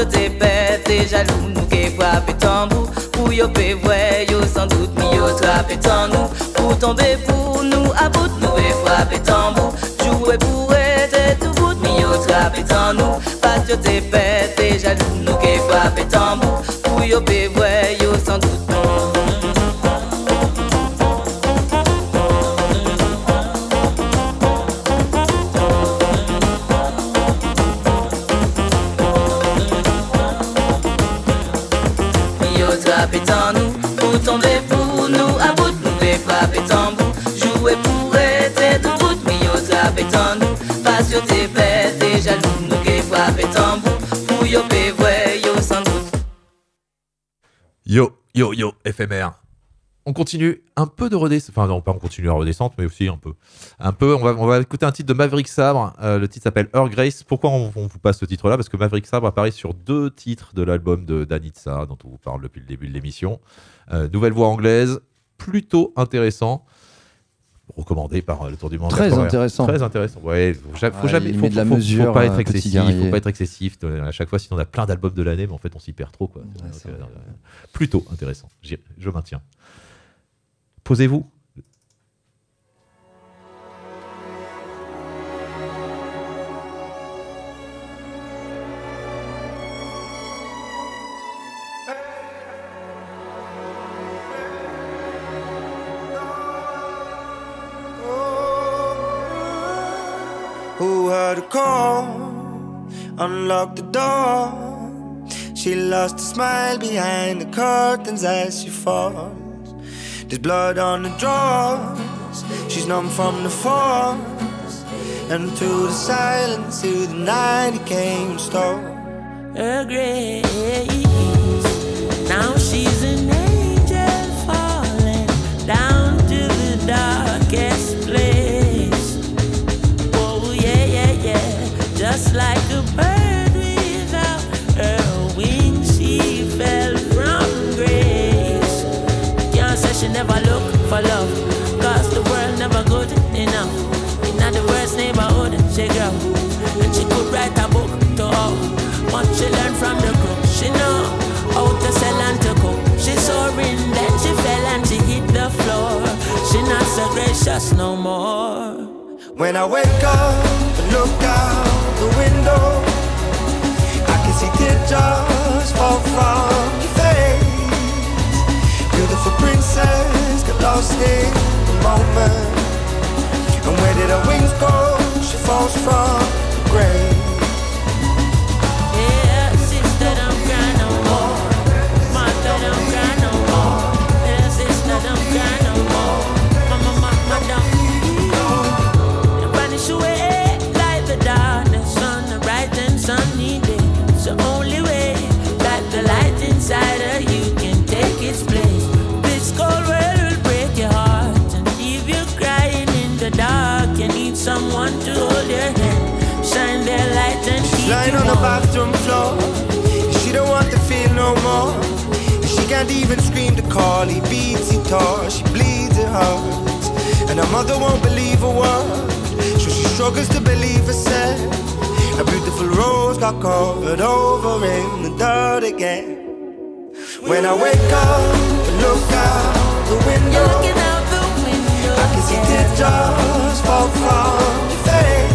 yo te pete jalou Nou ke frape tambou Pou yo pe vwe yo san dout Mi yo trape tan nou. Pou tombe pou nou A bout nou ve frape tambou Jouer pou ete dou bout Mi yo trape tan nou. Pas yo te pete jalou Nou ke frape tambou Pou yo pe vwe FMR. On continue un peu de redescente. Enfin, non, pas on continue la redescente, mais aussi un peu. Un peu, on va, écouter un titre de Maverick Sabre. Euh, le titre s'appelle Earl Grace. Pourquoi on, vous passe ce titre-là? Parce que Maverick Sabre apparaît sur deux titres de l'album de Danitza, dont on vous parle depuis le début de l'émission. Euh, nouvelle voix anglaise, plutôt intéressant. Recommandé par euh, le Tour du Monde. Très 80. intéressant. Très intéressant. Ouais, faut, ja- faut jamais, faut, de la faut- faut pas être euh, excessif. Faut pas être excessif. Euh, À chaque fois, sinon on a plein d'albums de l'année, mais en fait on s'y perd trop. Quoi. Donc, euh, plutôt intéressant. Je maintiens. Posez-vous. Who heard a call? Unlock the door. She lost a smile behind the curtains as she falls. There's blood on the drawers. She's numb from the force. And through the silence, through the night, it came and stole. Her grace. Now she's an Just like a bird without her wings, she fell from grace. Can't say she never look for love, cause the world never good enough. The worst neighborhood, she grew. And she could write a book to all. She learned from the she know how to sell and to cook. She then she fell and she hit the floor. She not so gracious no more. When I wake up look out the window, I can see teardrops fall from your face. Beautiful princess, got lost in the moment. And where did her wings go? She falls from the grave. Yeah, sister, don't cry no more. Don't cry no shine their light and keep Lying on the bathroom floor. She don't want to feel no more. She can't even scream to call. He beats, he tore. She bleeds, it hurts. And her mother won't believe a word. So she struggles to believe herself. A beautiful rose got covered over in the dirt again. When I wake up and look out the window, I can see teardrops fall from your face.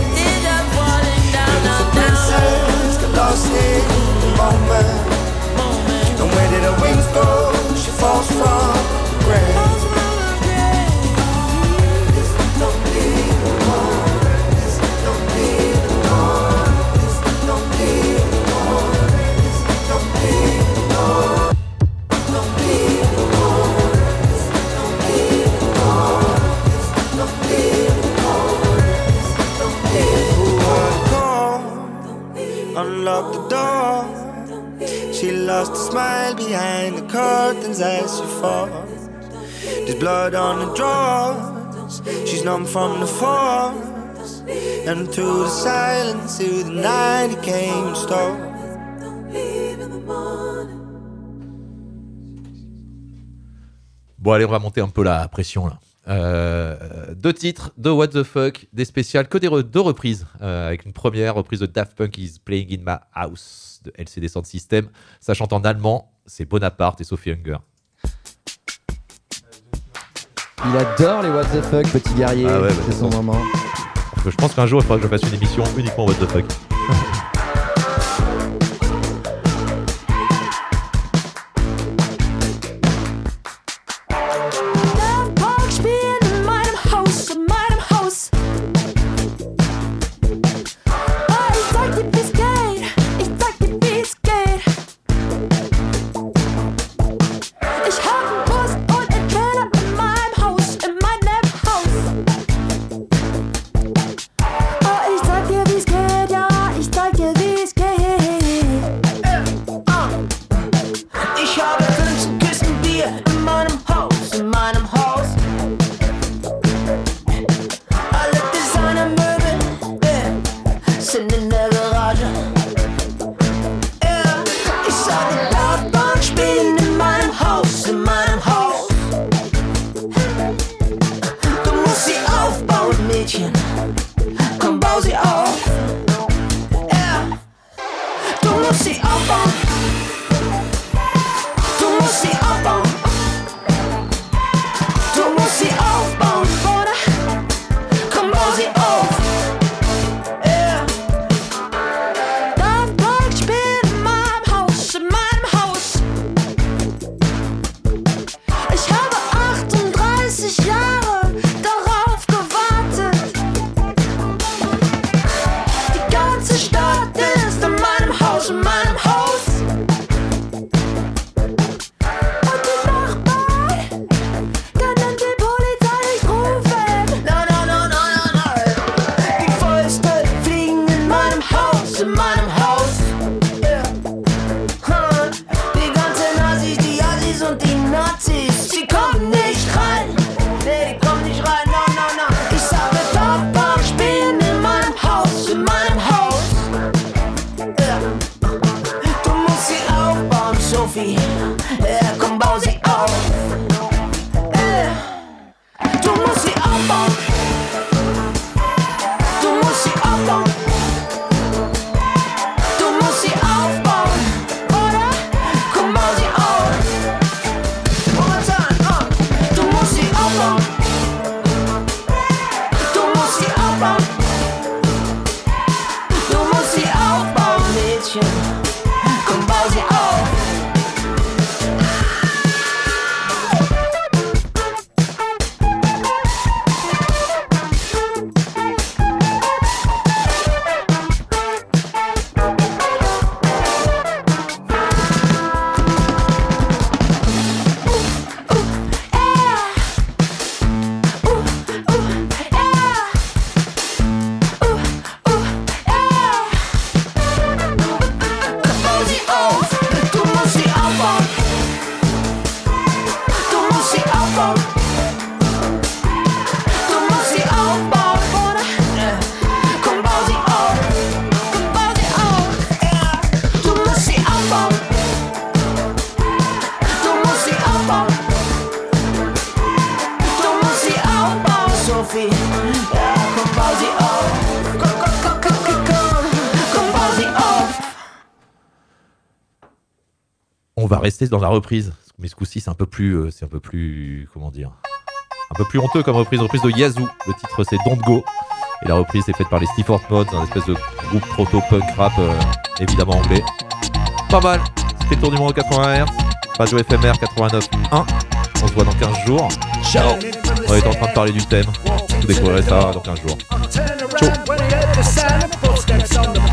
The moment. And where did her wings go? She falls from from the. And through the silence, the night. Bon, allez, on va monter un peu la pression là. Euh, deux titres, deux What the Fuck, des spéciales, que des deux reprises. euh, avec une première reprise de Daft Punk is Playing in My House de LCD Sound System. Ça chante en allemand, c'est Bonaparte et Sophie Hunger. Il adore les what the fuck, petit guerrier. Ah ouais, bah, c'est son moment. Je pense qu'un jour il faudra que je fasse une émission uniquement What the Fuck. Dans la reprise. Mais ce coup-ci, c'est un peu plus. euh, c'est un peu plus. Comment dire Un peu plus honteux comme reprise. Reprise de Yazoo. Le titre, c'est Don't Go. Et la reprise est faite par les Stifford Mods, un espèce de groupe proto-punk rap, euh, évidemment anglais. Pas mal. C'était le tour du monde 80 Hz. Radio FMR 89.1. On se voit dans 15 jours. Ciao On est en train de parler du thème. Vous découvrirez ça dans 15 jours. Turn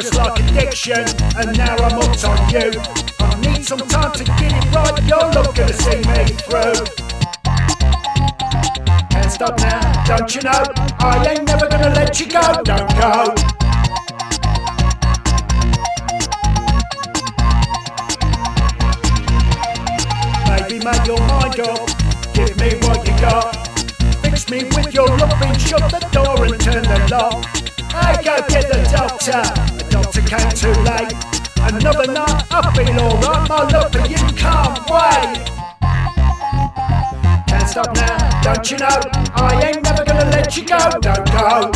just like addiction, and now I'm hooked on you. I need some time to get it right, you're not gonna see me through. Can't stop now, don't you know? I ain't never gonna let you go, don't go. Maybe make your mind up, give me what you got. Fix me with your loving, shut the door and turn the lock. I go get the doctor, the doctor came too late. Another night, I feel alright, my love for you can't wait. Can't stop now, don't you know? I ain't never gonna let you go, don't go.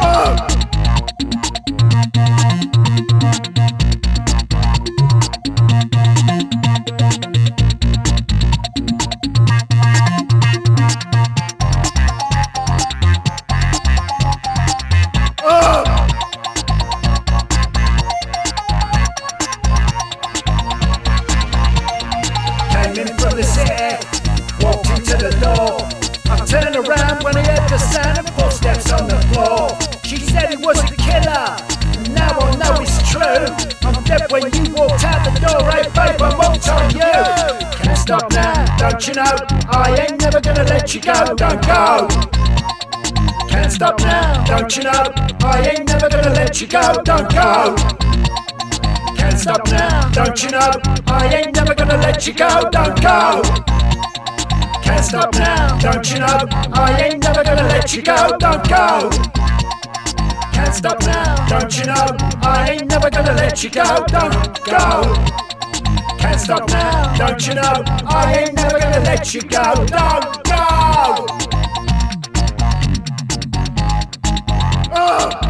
Oh! Oh! Let you go, don't go. Can't stop now, don't you know? I ain't never gonna let you go, don't go. Can't stop now, don't you know? I ain't never gonna let you go, don't go. Can't stop now, don't you know? I ain't never gonna let you go, don't go. Can't stop now, don't you know? I ain't never gonna let you go, don't go can't stop now. Don't you know? I ain't never gonna let you go. Don't Oh.